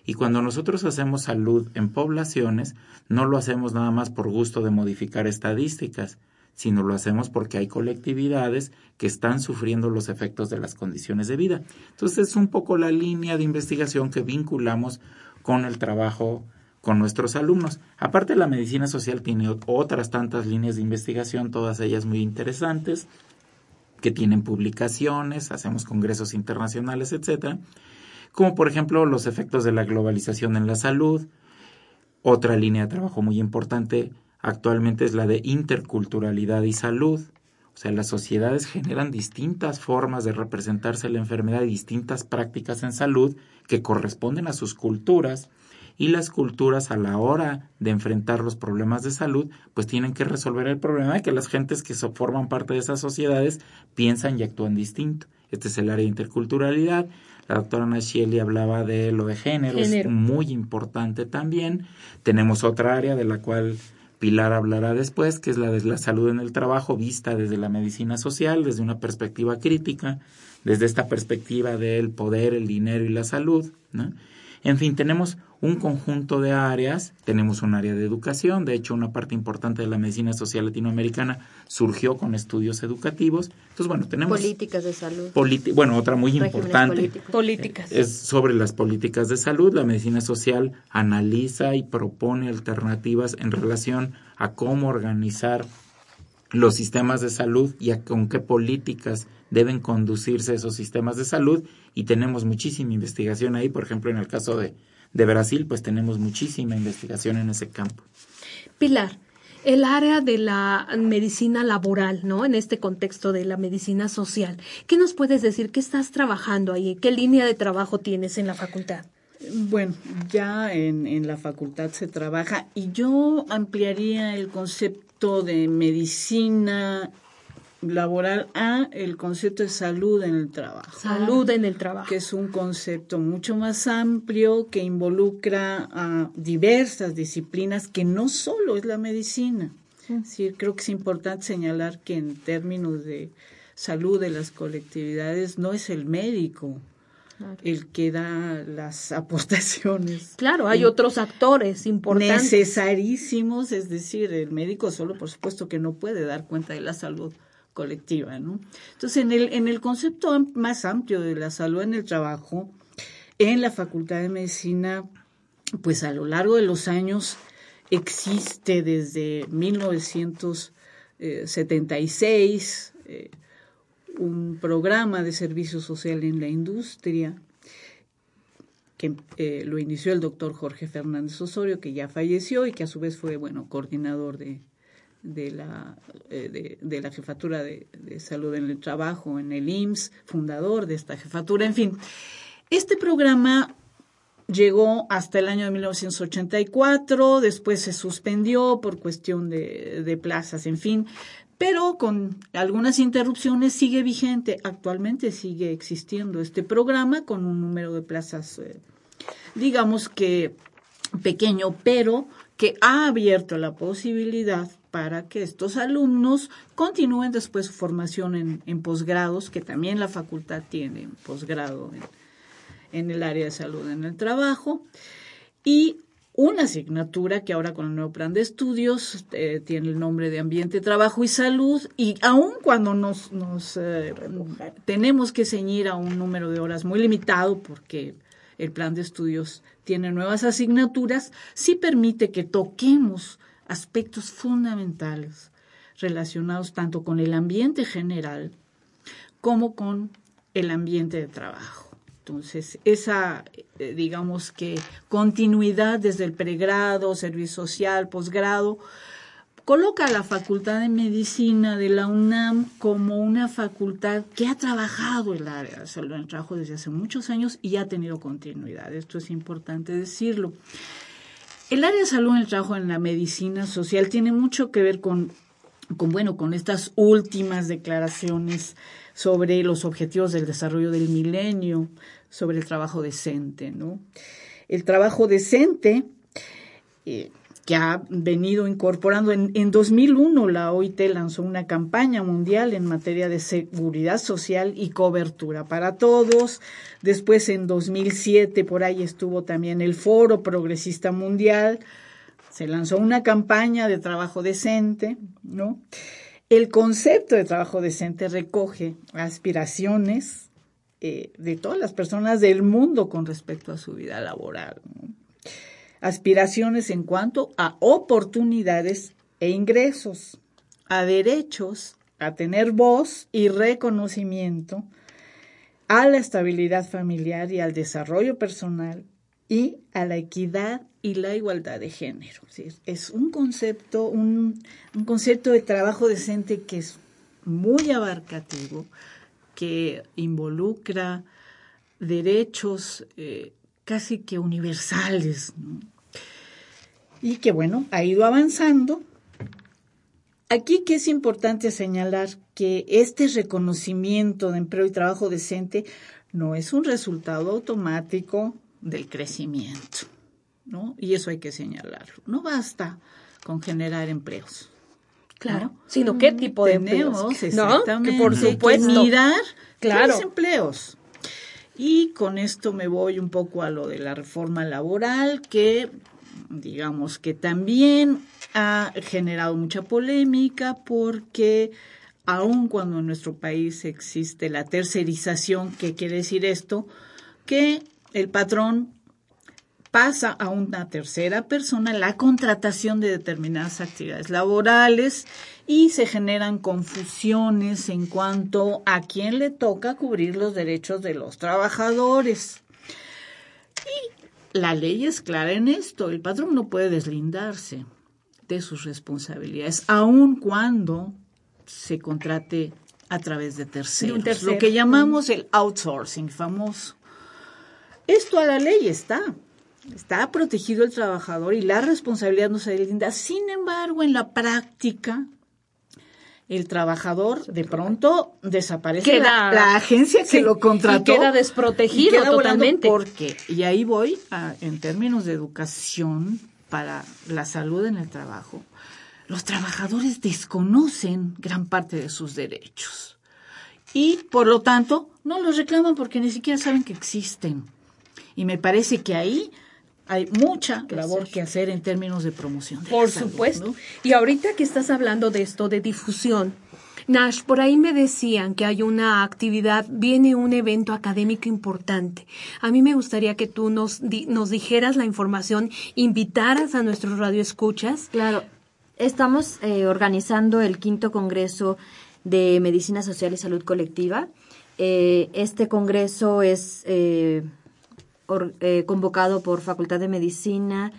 Y cuando nosotros hacemos salud en poblaciones, no lo hacemos nada más por gusto de modificar estadísticas, sino lo hacemos porque hay colectividades que están sufriendo los efectos de las condiciones de vida. Entonces es un poco la línea de investigación que vinculamos con el trabajo con nuestros alumnos. Aparte la medicina social tiene otras tantas líneas de investigación, todas ellas muy interesantes, que tienen publicaciones, hacemos congresos internacionales, etcétera, como por ejemplo los efectos de la globalización en la salud. Otra línea de trabajo muy importante actualmente es la de interculturalidad y salud. O sea, las sociedades generan distintas formas de representarse la enfermedad y distintas prácticas en salud que corresponden a sus culturas y las culturas a la hora de enfrentar los problemas de salud, pues tienen que resolver el problema de que las gentes que forman parte de esas sociedades piensan y actúan distinto. Este es el área de interculturalidad. La doctora Nashieli hablaba de lo de género, es muy importante también. Tenemos otra área de la cual Pilar hablará después, que es la de la salud en el trabajo vista desde la medicina social, desde una perspectiva crítica, desde esta perspectiva del poder, el dinero y la salud. ¿no? En fin, tenemos un conjunto de áreas, tenemos un área de educación, de hecho una parte importante de la medicina social latinoamericana surgió con estudios educativos. Entonces, bueno, tenemos... Políticas de salud. bueno, otra muy importante políticas. es sobre las políticas de salud. La medicina social analiza y propone alternativas en relación a cómo organizar los sistemas de salud y a con qué políticas deben conducirse esos sistemas de salud y tenemos muchísima investigación ahí, por ejemplo, en el caso de, de Brasil, pues tenemos muchísima investigación en ese campo. Pilar, el área de la medicina laboral, ¿no? En este contexto de la medicina social. ¿Qué nos puedes decir? ¿Qué estás trabajando ahí? ¿Qué línea de trabajo tienes en la facultad? Bueno, ya en, en la facultad se trabaja y yo ampliaría el concepto de medicina laboral a el concepto de salud en el trabajo. Salud en el trabajo. Que es un concepto mucho más amplio que involucra a diversas disciplinas que no solo es la medicina. Sí, creo que es importante señalar que en términos de salud de las colectividades no es el médico el que da las aportaciones. Claro, hay otros actores importantes. Necesarísimos, es decir, el médico solo, por supuesto, que no puede dar cuenta de la salud colectiva, ¿no? Entonces, en el, en el concepto más amplio de la salud en el trabajo, en la Facultad de Medicina, pues a lo largo de los años existe desde 1976 eh, un programa de servicio social en la industria que eh, lo inició el doctor Jorge Fernández Osorio, que ya falleció y que a su vez fue, bueno, coordinador de, de la, eh, de, la jefatura de, salud en el trabajo en el IMSS, fundador de esta jefatura, en fin. Este programa llegó hasta el año de 1984, después se suspendió por cuestión de, de plazas, en fin, pero con algunas interrupciones sigue vigente. Actualmente sigue existiendo este programa con un número de plazas, eh, digamos que pequeño, pero que ha abierto la posibilidad para que estos alumnos continúen después su formación en, posgrados, que también la facultad tiene posgrado en, el área de salud en el trabajo, y una asignatura que ahora con el nuevo plan de estudios eh, tiene el nombre de Ambiente, Trabajo y Salud, y aun cuando nos, nos eh, tenemos que ceñir a un número de horas muy limitado, porque el plan de estudios tiene nuevas asignaturas, sí permite que toquemos aspectos fundamentales relacionados tanto con el ambiente general como con el ambiente de trabajo. Entonces, esa, eh, digamos que continuidad desde el pregrado, servicio social, posgrado, coloca a la Facultad de Medicina de la UNAM como una facultad que ha trabajado el área salud en el trabajo desde hace muchos años y ha tenido continuidad. Esto es importante decirlo. El área de salud en el trabajo en la medicina social tiene mucho que ver con, con, bueno, con estas últimas declaraciones sobre los objetivos del desarrollo del milenio, sobre el trabajo decente, ¿no? El trabajo decente eh, que ha venido incorporando. En, en 2001 la OIT lanzó una campaña mundial en materia de seguridad social y cobertura para todos. Después en 2007 por ahí estuvo también el Foro Progresista Mundial. Se lanzó una campaña de trabajo decente, ¿no? El concepto de trabajo decente recoge aspiraciones eh, de todas las personas del mundo con respecto a su vida laboral. Aspiraciones en cuanto a oportunidades e ingresos, a derechos, a tener voz y reconocimiento, a la estabilidad familiar y al desarrollo personal y a la equidad y la igualdad de género. Es un concepto, un, concepto de trabajo decente que es muy abarcativo, que involucra derechos eh, casi que universales, y que bueno, ha ido avanzando. Aquí que es importante señalar que este reconocimiento de empleo y trabajo decente no es un resultado automático del crecimiento, ¿no? Y eso hay que señalarlo. No basta con generar empleos. Claro, sino qué tipo de Tenemos, empleos, exactamente, Que por supuesto. que mirar Claro. empleos. Y con esto me voy un poco a lo de la reforma laboral, que digamos que también ha generado mucha polémica porque aun cuando en nuestro país existe la tercerización, ¿qué quiere decir esto? Que el patrón pasa a una tercera persona la contratación de determinadas actividades laborales y se generan confusiones en cuanto a quién le toca cubrir los derechos de los trabajadores. Y la ley es clara en esto, el patrón no puede deslindarse de sus responsabilidades, aun cuando se contrate a través de terceros, tercero. lo que llamamos el outsourcing famoso. Esto a la ley está. Está protegido el trabajador y la responsabilidad no se deslinda. Sin embargo, en la práctica, el trabajador de pronto desaparece Queda- la, la agencia que Sí, lo contrató. y queda desprotegido y queda totalmente. Porque, y ahí voy, a- en términos de educación para la salud en el trabajo, los trabajadores desconocen gran parte de sus derechos y por lo tanto no los reclaman porque ni siquiera saben que existen. Y me parece que ahí hay mucha labor que hacer en términos de promoción. de la Por salud, supuesto. ¿no? Y ahorita que estás hablando de esto, de difusión, Nash, por ahí me decían que hay una actividad, viene un evento académico importante. A mí me gustaría que tú nos, di- nos dijeras la información, invitaras a nuestros radioescuchas. Claro, estamos eh, organizando el quinto Congreso de Medicina Social y Salud Colectiva. Eh, este congreso es eh, eh, convocado por Facultad de Medicina,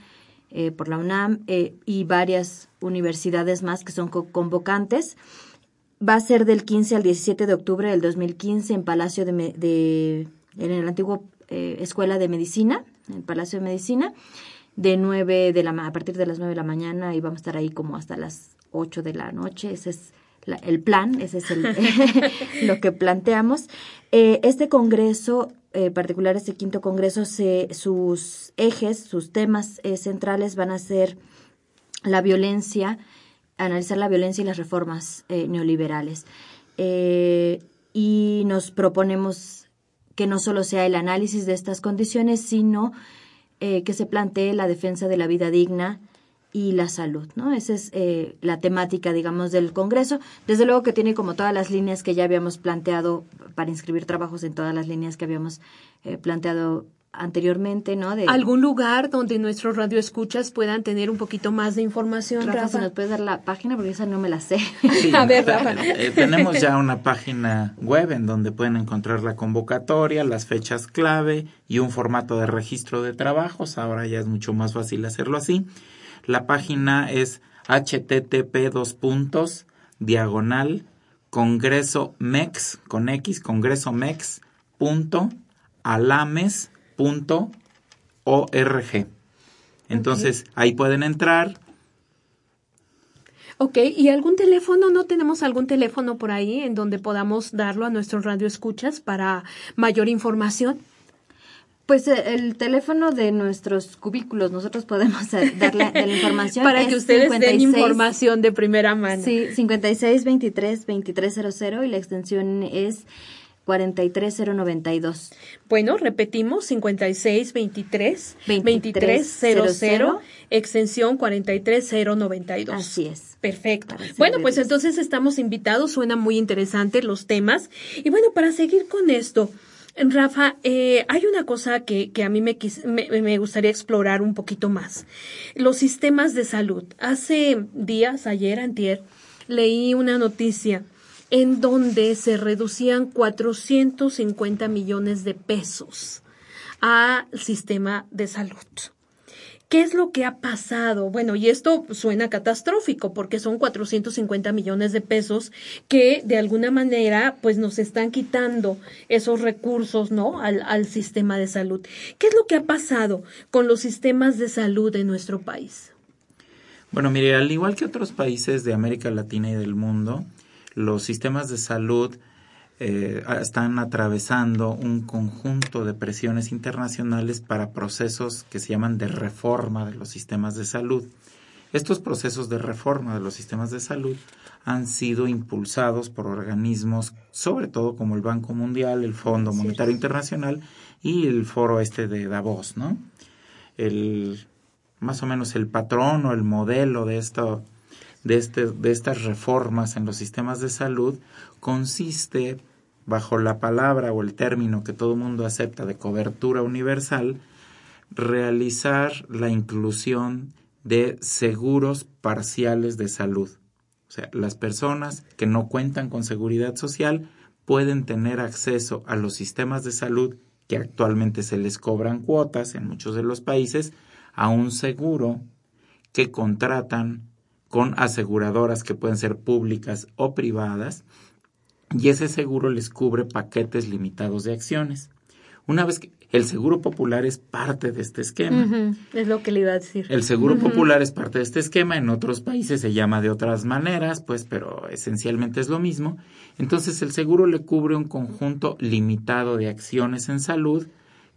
eh, por la UNAM eh, y varias universidades más que son co- convocantes. Va a ser del 15 al 17 de octubre del 2015 en Palacio de, de en el antiguo eh, Escuela de Medicina, en el Palacio de Medicina, de 9 de la a partir de las 9 de la mañana y vamos a estar ahí como hasta las 8 de la noche. Ese es la- el plan, ese es el, lo que planteamos. Este congreso, eh, particular este quinto congreso, se, sus ejes, sus temas eh, centrales van a ser la violencia, analizar la violencia y las reformas eh, neoliberales. Eh, y nos proponemos que no solo sea el análisis de estas condiciones, sino que se plantee la defensa de la vida digna y la salud, ¿no? Esa es eh, la temática, digamos, del Congreso. Desde luego que tiene como todas las líneas que ya habíamos planteado para inscribir trabajos en todas las líneas que habíamos eh, planteado anteriormente, ¿no? De, ¿Algún lugar donde nuestros radioescuchas puedan tener un poquito más de información, Rafa, Rafa? si nos puedes dar la página porque esa no me la sé. Sí, A ver, Rafa. eh, tenemos ya una página web en donde pueden encontrar la convocatoria, las fechas clave y un formato de registro de trabajos. Ahora ya es mucho más fácil hacerlo así. La página es http dos puntos diagonal congreso mex con x congreso mex punto alames punto org. Entonces ahí pueden entrar, Ok, ¿y algún teléfono? ¿No tenemos algún teléfono por ahí en donde podamos darlo a nuestros radioescuchas para mayor información? Pues eh, el teléfono de nuestros cubículos, nosotros podemos eh, darle de la información. Para que ustedes den 56 información de primera mano. Sí, 56 23 2300 y la extensión es 43092. Bueno, repetimos, 5623 2300, 2300, extensión 43092. Así es. Perfecto. Bueno, pues entonces estamos invitados, suena muy interesante los temas. Y bueno, para seguir con esto, Rafa, eh, hay una cosa que, que a mí me, me gustaría explorar un poquito más. Los sistemas de salud. Hace días, ayer, antier, leí una noticia en donde se reducían 450 millones de pesos al sistema de salud. ¿Qué es lo que ha pasado? Bueno, y esto suena catastrófico porque son 450 millones de pesos que de alguna manera pues nos están quitando esos recursos, ¿no? Al, sistema de salud. ¿Qué es lo que ha pasado con los sistemas de salud en nuestro país? Bueno, mire, al igual que otros países de América Latina y del mundo, los sistemas de salud eh, están atravesando un conjunto de presiones internacionales para procesos que se llaman de reforma de los sistemas de salud. Estos procesos de reforma de los sistemas de salud han sido impulsados por organismos, sobre todo como el Banco Mundial, el Fondo Monetario Internacional y el foro este de Davos, ¿no? El, más o menos el patrón o el modelo de esto, de, este, de estas reformas en los sistemas de salud consiste, bajo la palabra o el término que todo mundo acepta de cobertura universal, realizar la inclusión de seguros parciales de salud. O sea, las personas que no cuentan con seguridad social pueden tener acceso a los sistemas de salud que actualmente se les cobran cuotas en muchos de los países a un seguro que contratan con aseguradoras que pueden ser públicas o privadas y ese seguro les cubre paquetes limitados de acciones. Una vez que el seguro popular es parte de este esquema. Es lo que le iba a decir. El seguro popular es parte de este esquema. En otros países se llama de otras maneras, pues, pero esencialmente es lo mismo. Entonces, el seguro le cubre un conjunto limitado de acciones en salud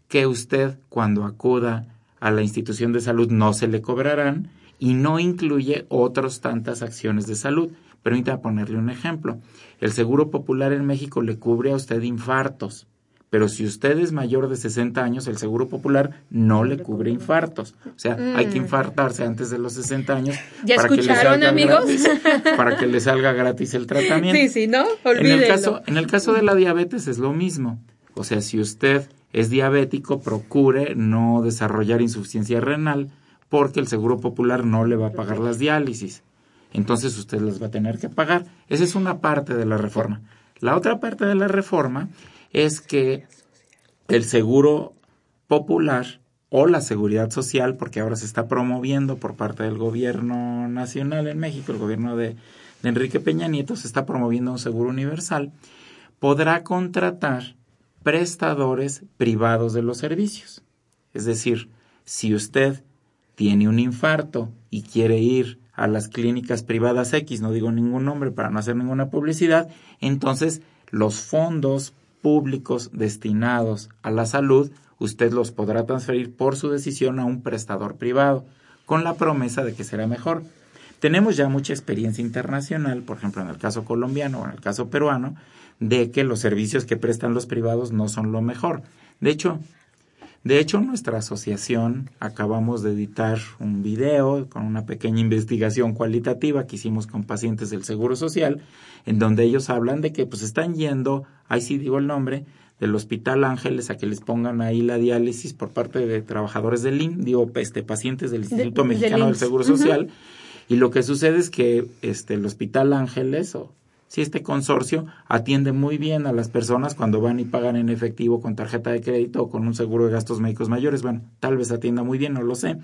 que usted, cuando acuda a la institución de salud, no se le cobrarán y no incluye otras tantas acciones de salud. Permítame ponerle un ejemplo. El Seguro Popular en México le cubre a usted infartos, pero si usted es mayor de 60 años, el Seguro Popular no le cubre infartos. O sea, hay que mm. infartarse antes de los 60 años. ¿Ya para escucharon, que amigos? para que le salga gratis el tratamiento. Sí, sí, ¿no? En el, caso, en el caso de la diabetes es lo mismo. O sea, si usted es diabético, procure no desarrollar insuficiencia renal porque el Seguro Popular no le va a pagar las diálisis entonces usted las va a tener que pagar. Esa es una parte de la reforma. La otra parte de la reforma es que el seguro popular o la seguridad social, porque ahora se está promoviendo por parte del gobierno nacional en México, el gobierno de, de Enrique Peña Nieto, se está promoviendo un seguro universal, podrá contratar prestadores privados de los servicios. Es decir, si usted tiene un infarto y quiere ir a las clínicas privadas X, no digo ningún nombre para no hacer ninguna publicidad, entonces los fondos públicos destinados a la salud, usted los podrá transferir por su decisión a un prestador privado, con la promesa de que será mejor. Tenemos ya mucha experiencia internacional, por ejemplo en el caso colombiano o en el caso peruano, de que los servicios que prestan los privados no son lo mejor. De hecho, de hecho, nuestra asociación acabamos de editar un video con una pequeña investigación cualitativa que hicimos con pacientes del Seguro Social, en donde ellos hablan de que pues están yendo, ahí sí digo el nombre, del Hospital Ángeles a que les pongan ahí la diálisis por parte de trabajadores del IN, digo, este, pacientes del Instituto Mexicano del, Seguro Social. Y lo que sucede es que este, el Hospital Ángeles o si este consorcio atiende muy bien a las personas cuando van y pagan en efectivo con tarjeta de crédito o con un seguro de gastos médicos mayores. Bueno, tal vez atienda muy bien, no lo sé.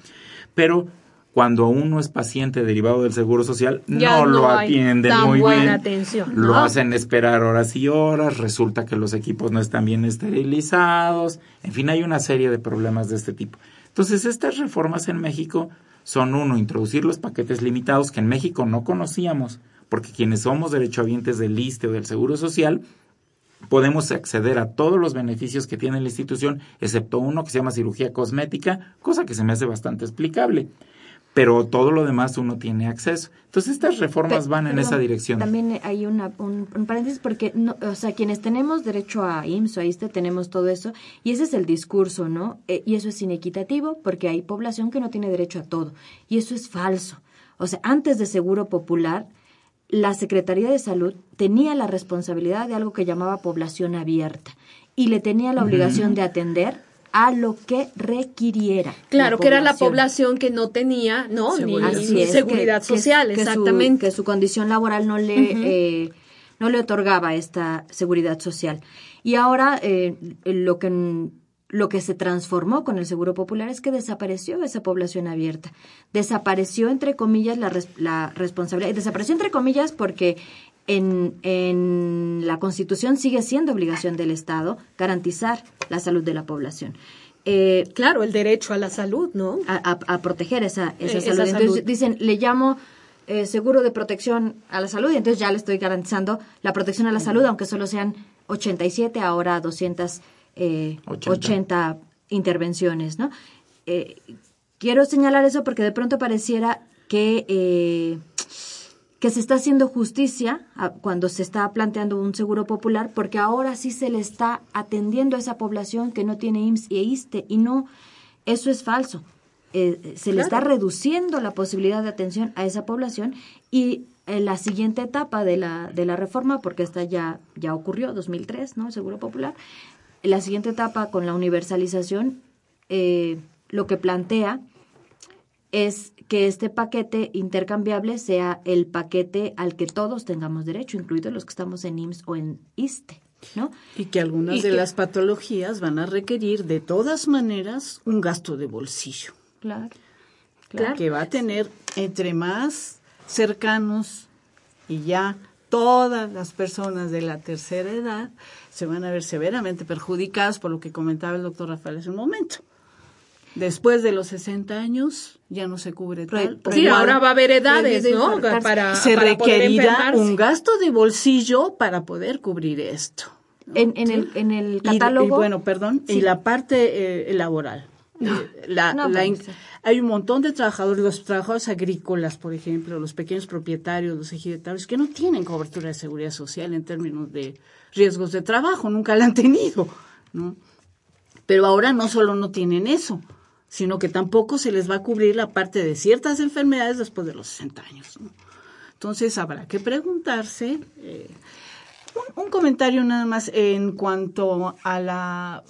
Pero cuando uno es paciente derivado del seguro social, no, lo atienden muy bien. Atención, Lo hacen esperar horas y horas, resulta que los equipos no están bien esterilizados, en fin, hay una serie de problemas de este tipo. Entonces, estas reformas en México son uno, introducir los paquetes limitados que en México no conocíamos porque quienes somos derechohabientes del ISTE o del Seguro Social, podemos acceder a todos los beneficios que tiene la institución, excepto uno que se llama cirugía cosmética, cosa que se me hace bastante explicable. Pero todo lo demás uno tiene acceso. Entonces estas reformas van en esa dirección. También hay una, un, paréntesis porque, no, o sea, quienes tenemos derecho a IMSS o a ISTE tenemos todo eso y ese es el discurso, ¿no? Eh, y eso es inequitativo porque hay población que no tiene derecho a todo y eso es falso. O sea, antes de Seguro Popular, la Secretaría de Salud tenía la responsabilidad de algo que llamaba población abierta y le tenía la obligación de atender a lo que requiriera. Claro, que era la población que no tenía, ¿no? Ni, seguridad social, exactamente. que su condición laboral no le, eh, no le otorgaba esta seguridad social. Y ahora eh, lo que lo que se transformó con el Seguro Popular es que desapareció esa población abierta. Desapareció, entre comillas, la, la responsabilidad. Desapareció, entre comillas, porque en, en, la Constitución sigue siendo obligación del Estado garantizar la salud de la población. Eh, claro, el derecho a la salud, ¿no? A, proteger esa, esa, salud. Entonces dicen, le llamo eh, seguro de protección a la salud y entonces ya le estoy garantizando la protección a la salud, aunque solo sean 87, ahora 280 eh, intervenciones, ¿no? Eh, quiero señalar eso porque de pronto pareciera que, eh, que se está haciendo justicia cuando se está planteando un seguro popular, porque ahora sí se le está atendiendo a esa población que no tiene IMSS y ISTE, y no, eso es falso. se le está reduciendo la posibilidad de atención a esa población y en la siguiente etapa de la, de la reforma, porque esta ya, ya ocurrió, 2003, ¿no? Seguro Popular. En la siguiente etapa con la universalización, eh, lo que plantea es que este paquete intercambiable sea el paquete al que todos tengamos derecho, incluidos los que estamos en IMSS o en ISTE. ¿no? Y que algunas de las patologías van a requerir de todas maneras un gasto de bolsillo. Claro. claro. Que va a tener entre más cercanos y ya todas las personas de la tercera edad se van a ver severamente perjudicadas por lo que comentaba el doctor Rafael hace un momento. Después de los 60 años ya no se cubre tal. Sí, ahora va a haber edades, ¿no? Para, se requerirá un gasto de bolsillo para poder cubrir esto. En, en, el, en el catálogo. Y, bueno, perdón, y la parte eh, laboral. Eh, la, la, hay un montón de trabajadores, los trabajadores agrícolas, por ejemplo, los pequeños propietarios, los ejidatarios, que no tienen cobertura de seguridad social en términos de riesgos de trabajo, nunca la han tenido, ¿no? Pero ahora no solo no tienen eso, sino que tampoco se les va a cubrir la parte de ciertas enfermedades después de los 60 años. Entonces habrá que preguntarse. Eh, un, comentario nada más en cuanto a la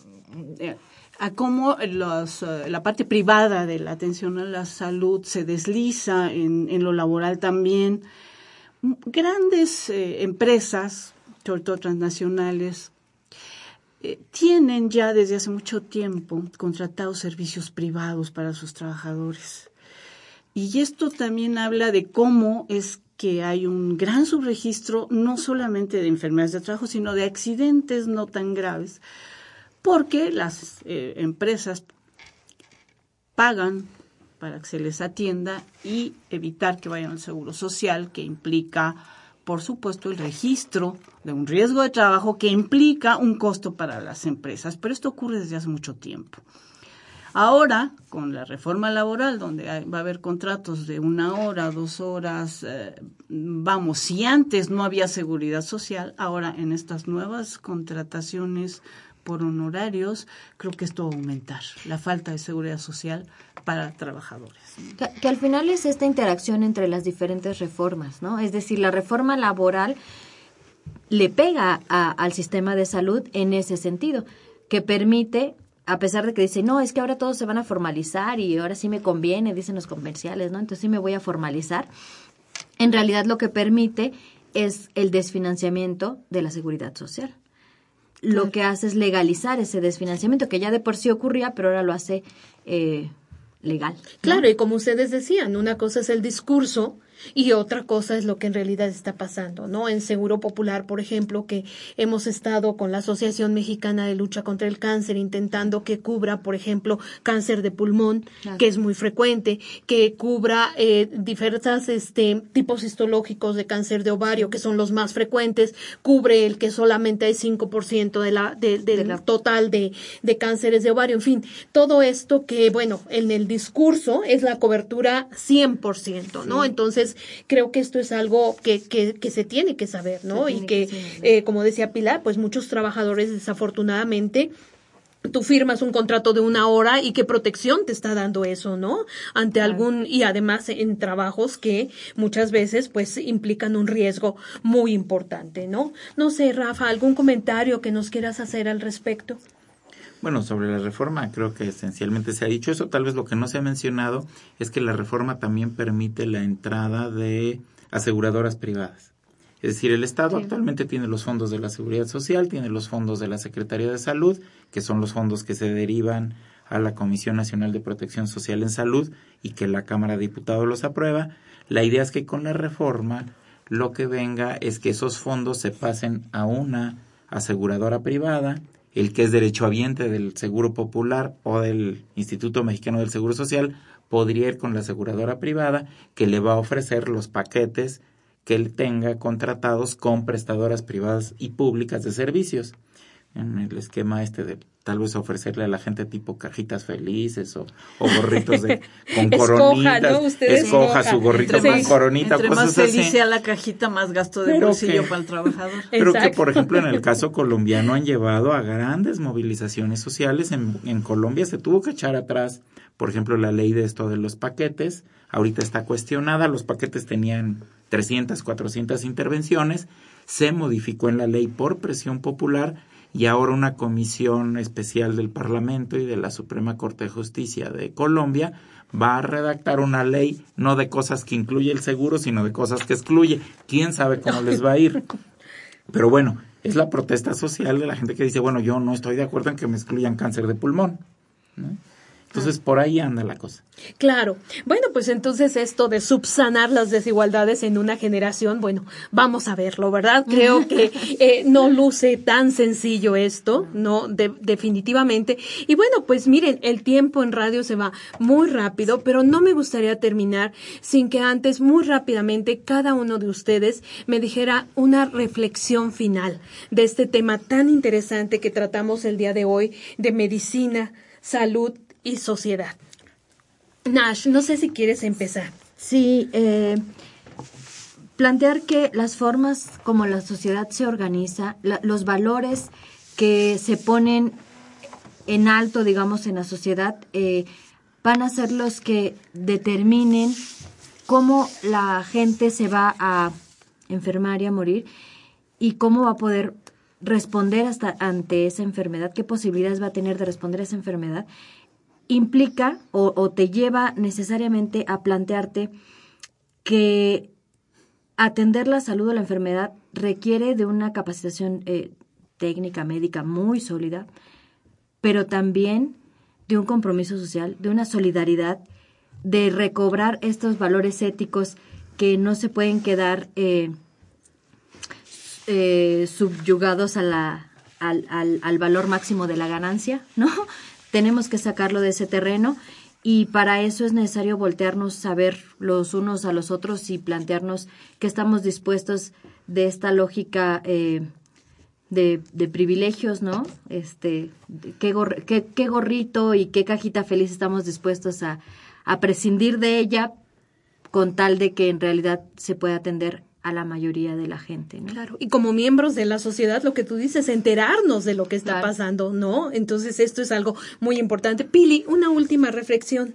eh, a cómo eh, la parte privada de la atención a la salud se desliza en, en lo laboral también. Grandes eh, empresas, sobre todo transnacionales, eh, tienen ya desde hace mucho tiempo contratados servicios privados para sus trabajadores. Y esto también habla de cómo es que hay un gran subregistro no solamente de enfermedades de trabajo, sino de accidentes no tan graves, porque las eh, empresas pagan para que se les atienda y evitar que vayan al seguro social, que implica, por supuesto, el registro de un riesgo de trabajo que implica un costo para las empresas. Pero esto ocurre desde hace mucho tiempo. Ahora, con la reforma laboral, donde va a haber contratos de una hora, dos horas, eh, vamos, si antes no había seguridad social, ahora en estas nuevas contrataciones por honorarios, creo que esto va a aumentar la falta de seguridad social para trabajadores. Que, al final es esta interacción entre las diferentes reformas, ¿no? Es decir, la reforma laboral le pega al sistema de salud en ese sentido, que permite a pesar de que dice, no, es que ahora todos se van a formalizar y ahora sí me conviene, dicen los comerciales, ¿no? Entonces sí me voy a formalizar. En realidad lo que permite es el desfinanciamiento de la seguridad social lo que hace es legalizar ese desfinanciamiento, que ya de por sí ocurría, pero ahora lo hace eh, legal. Claro, y como ustedes decían, una cosa es el discurso y otra cosa es lo que en realidad está pasando, ¿no? En Seguro Popular, por ejemplo, que hemos estado con la Asociación Mexicana de Lucha contra el Cáncer intentando que cubra, por ejemplo, cáncer de pulmón, que es muy frecuente, que cubra eh, diversos este, tipos histológicos de cáncer de ovario, que son los más frecuentes, cubre el que solamente hay 5% de la, de, del total de, de cánceres de ovario, en fin, todo esto que, bueno, en el discurso es la cobertura 100%, ¿no? Entonces, creo que esto es algo que, que, se tiene que saber, ¿no? Y que, eh, como decía Pilar, pues muchos trabajadores desafortunadamente tú firmas un contrato de una hora y qué protección te está dando eso, ¿no? Ante algún y además en trabajos que muchas veces pues implican un riesgo muy importante, ¿no? No sé, Rafa, algún comentario que nos quieras hacer al respecto. Bueno, sobre la reforma creo que esencialmente se ha dicho eso. Tal vez lo que no se ha mencionado es que la reforma también permite la entrada de aseguradoras privadas. Es decir, el Estado actualmente tiene los fondos de la Seguridad Social, tiene los fondos de la Secretaría de Salud, que son los fondos que se derivan a la Comisión Nacional de Protección Social en Salud y que la Cámara de Diputados los aprueba. La idea es que con la reforma lo que venga es que esos fondos se pasen a una aseguradora privada el que es derechohabiente del Seguro Popular o del Instituto Mexicano del Seguro Social podría ir con la aseguradora privada que le va a ofrecer los paquetes que él tenga contratados con prestadoras privadas y públicas de servicios. En el esquema este de tal vez ofrecerle a la gente tipo cajitas felices o, gorritos de, con coronitas. escoja, su gorrito con coronita. Entre más feliz sea la cajita, más gasto de bolsillo para el trabajador. Pero que, por ejemplo, en el caso colombiano han llevado a grandes movilizaciones sociales. En, en Colombia se tuvo que echar atrás, por ejemplo, la ley de esto de los paquetes. Ahorita está cuestionada. Los paquetes tenían 300, 400 intervenciones. Se modificó en la ley por presión popular y ahora una comisión especial del Parlamento y de la Suprema Corte de Justicia de Colombia va a redactar una ley no de cosas que incluye el seguro, sino de cosas que excluye. ¿Quién sabe cómo les va a ir? Pero bueno, es la protesta social de la gente que dice, bueno, yo no estoy de acuerdo en que me excluyan cáncer de pulmón. ¿no? Entonces, por ahí anda la cosa. Claro. Bueno, pues entonces esto de subsanar las desigualdades en una generación, bueno, vamos a verlo, ¿verdad? Creo que eh, no luce tan sencillo esto, ¿no? definitivamente. Y bueno, pues miren, el tiempo en radio se va muy rápido, pero no me gustaría terminar sin que antes, muy rápidamente, cada uno de ustedes me dijera una reflexión final de este tema tan interesante que tratamos el día de hoy de medicina, salud y sociedad. Nash, no sé si quieres empezar. Sí, eh, plantear que las formas como la sociedad se organiza, los valores que se ponen en alto, digamos, en la sociedad, eh, van a ser los que determinen cómo la gente se va a enfermar y a morir y cómo va a poder responder hasta ante esa enfermedad, qué posibilidades va a tener de responder a esa enfermedad implica o, te lleva necesariamente a plantearte que atender la salud o la enfermedad requiere de una capacitación eh, técnica, médica muy sólida, pero también de un compromiso social, de una solidaridad, de recobrar estos valores éticos que no se pueden quedar eh, eh, subyugados a la, al, al, al, valor máximo de la ganancia, ¿no? Tenemos que sacarlo de ese terreno y para eso es necesario voltearnos a ver los unos a los otros y plantearnos que estamos dispuestos de esta lógica eh, de, privilegios, ¿no? Este, qué, qué, gorrito y qué cajita feliz estamos dispuestos a prescindir de ella con tal de que en realidad se pueda atender a la mayoría de la gente. ¿no? Claro, y como miembros de la sociedad, lo que tú dices, enterarnos de lo que está pasando, ¿no? Entonces, esto es algo muy importante. Pili, una última reflexión.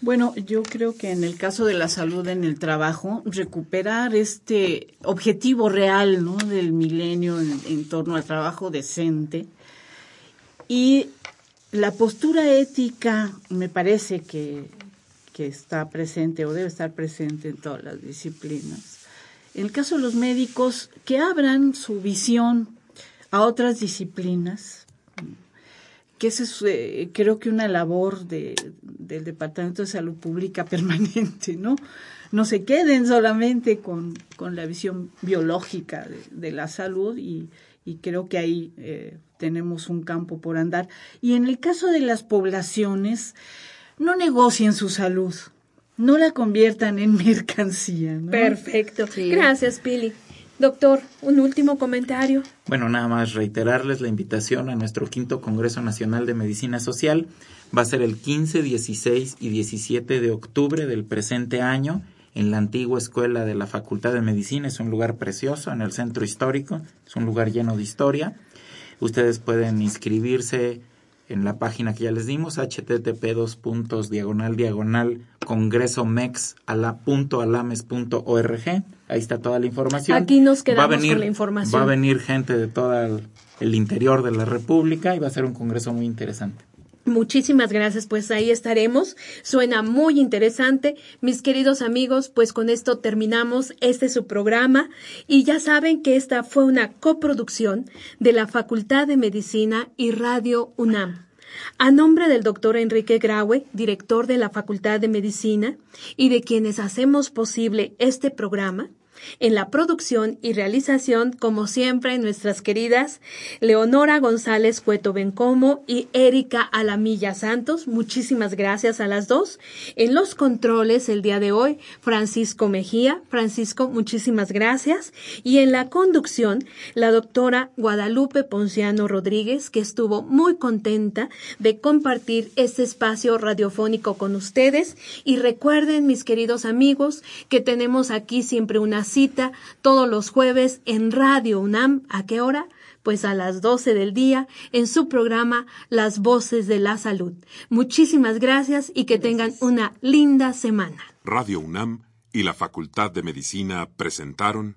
Bueno, yo creo que en el caso de la salud en el trabajo, recuperar este objetivo real, ¿no? Del milenio en, torno al trabajo decente y la postura ética me parece que, que está presente o debe estar presente en todas las disciplinas en el caso de los médicos, que abran su visión a otras disciplinas, que es eh, creo que una labor de, del Departamento de Salud Pública permanente, ¿no? No se queden solamente con, la visión biológica de, la salud y, creo que ahí eh, tenemos un campo por andar. Y en el caso de las poblaciones, no negocien su salud no la conviertan en mercancía. Perfecto. Gracias, Pili. Doctor, un último comentario. Bueno, nada más reiterarles la invitación a nuestro quinto Congreso Nacional de Medicina Social. Va a ser el 15, 16 y 17 de octubre del presente año en la antigua escuela de la Facultad de Medicina. Es un lugar precioso en el centro histórico, es un lugar lleno de historia. Ustedes pueden inscribirse en la página que ya les dimos, http dos puntos diagonal diagonal congreso mex Ahí está toda la información. Aquí nos quedamos con la información. Va a venir gente de todo el interior de la República y va a ser un congreso muy interesante. Muchísimas gracias, pues ahí estaremos. Suena muy interesante. Mis queridos amigos, pues con esto terminamos este su programa y ya saben que esta fue una coproducción de la Facultad de Medicina y Radio UNAM. A nombre del doctor Enrique Graue, director de la Facultad de Medicina, y de quienes hacemos posible este programa, En la producción y realización, como siempre, nuestras queridas Leonora González Cueto Bencomo y Erika Alamilla Santos. Muchísimas gracias a las dos. En los controles el día de hoy, Francisco Mejía. Francisco, muchísimas gracias. Y en la conducción, la doctora Guadalupe Ponciano Rodríguez, que estuvo muy contenta de compartir este espacio radiofónico con ustedes. Y recuerden, mis queridos amigos, que tenemos aquí siempre una cita todos los jueves en Radio UNAM. ¿A qué hora? Pues a las 12 del día en su programa Las Voces de la Salud. Muchísimas gracias y que tengan una linda semana. Radio UNAM y la Facultad de Medicina presentaron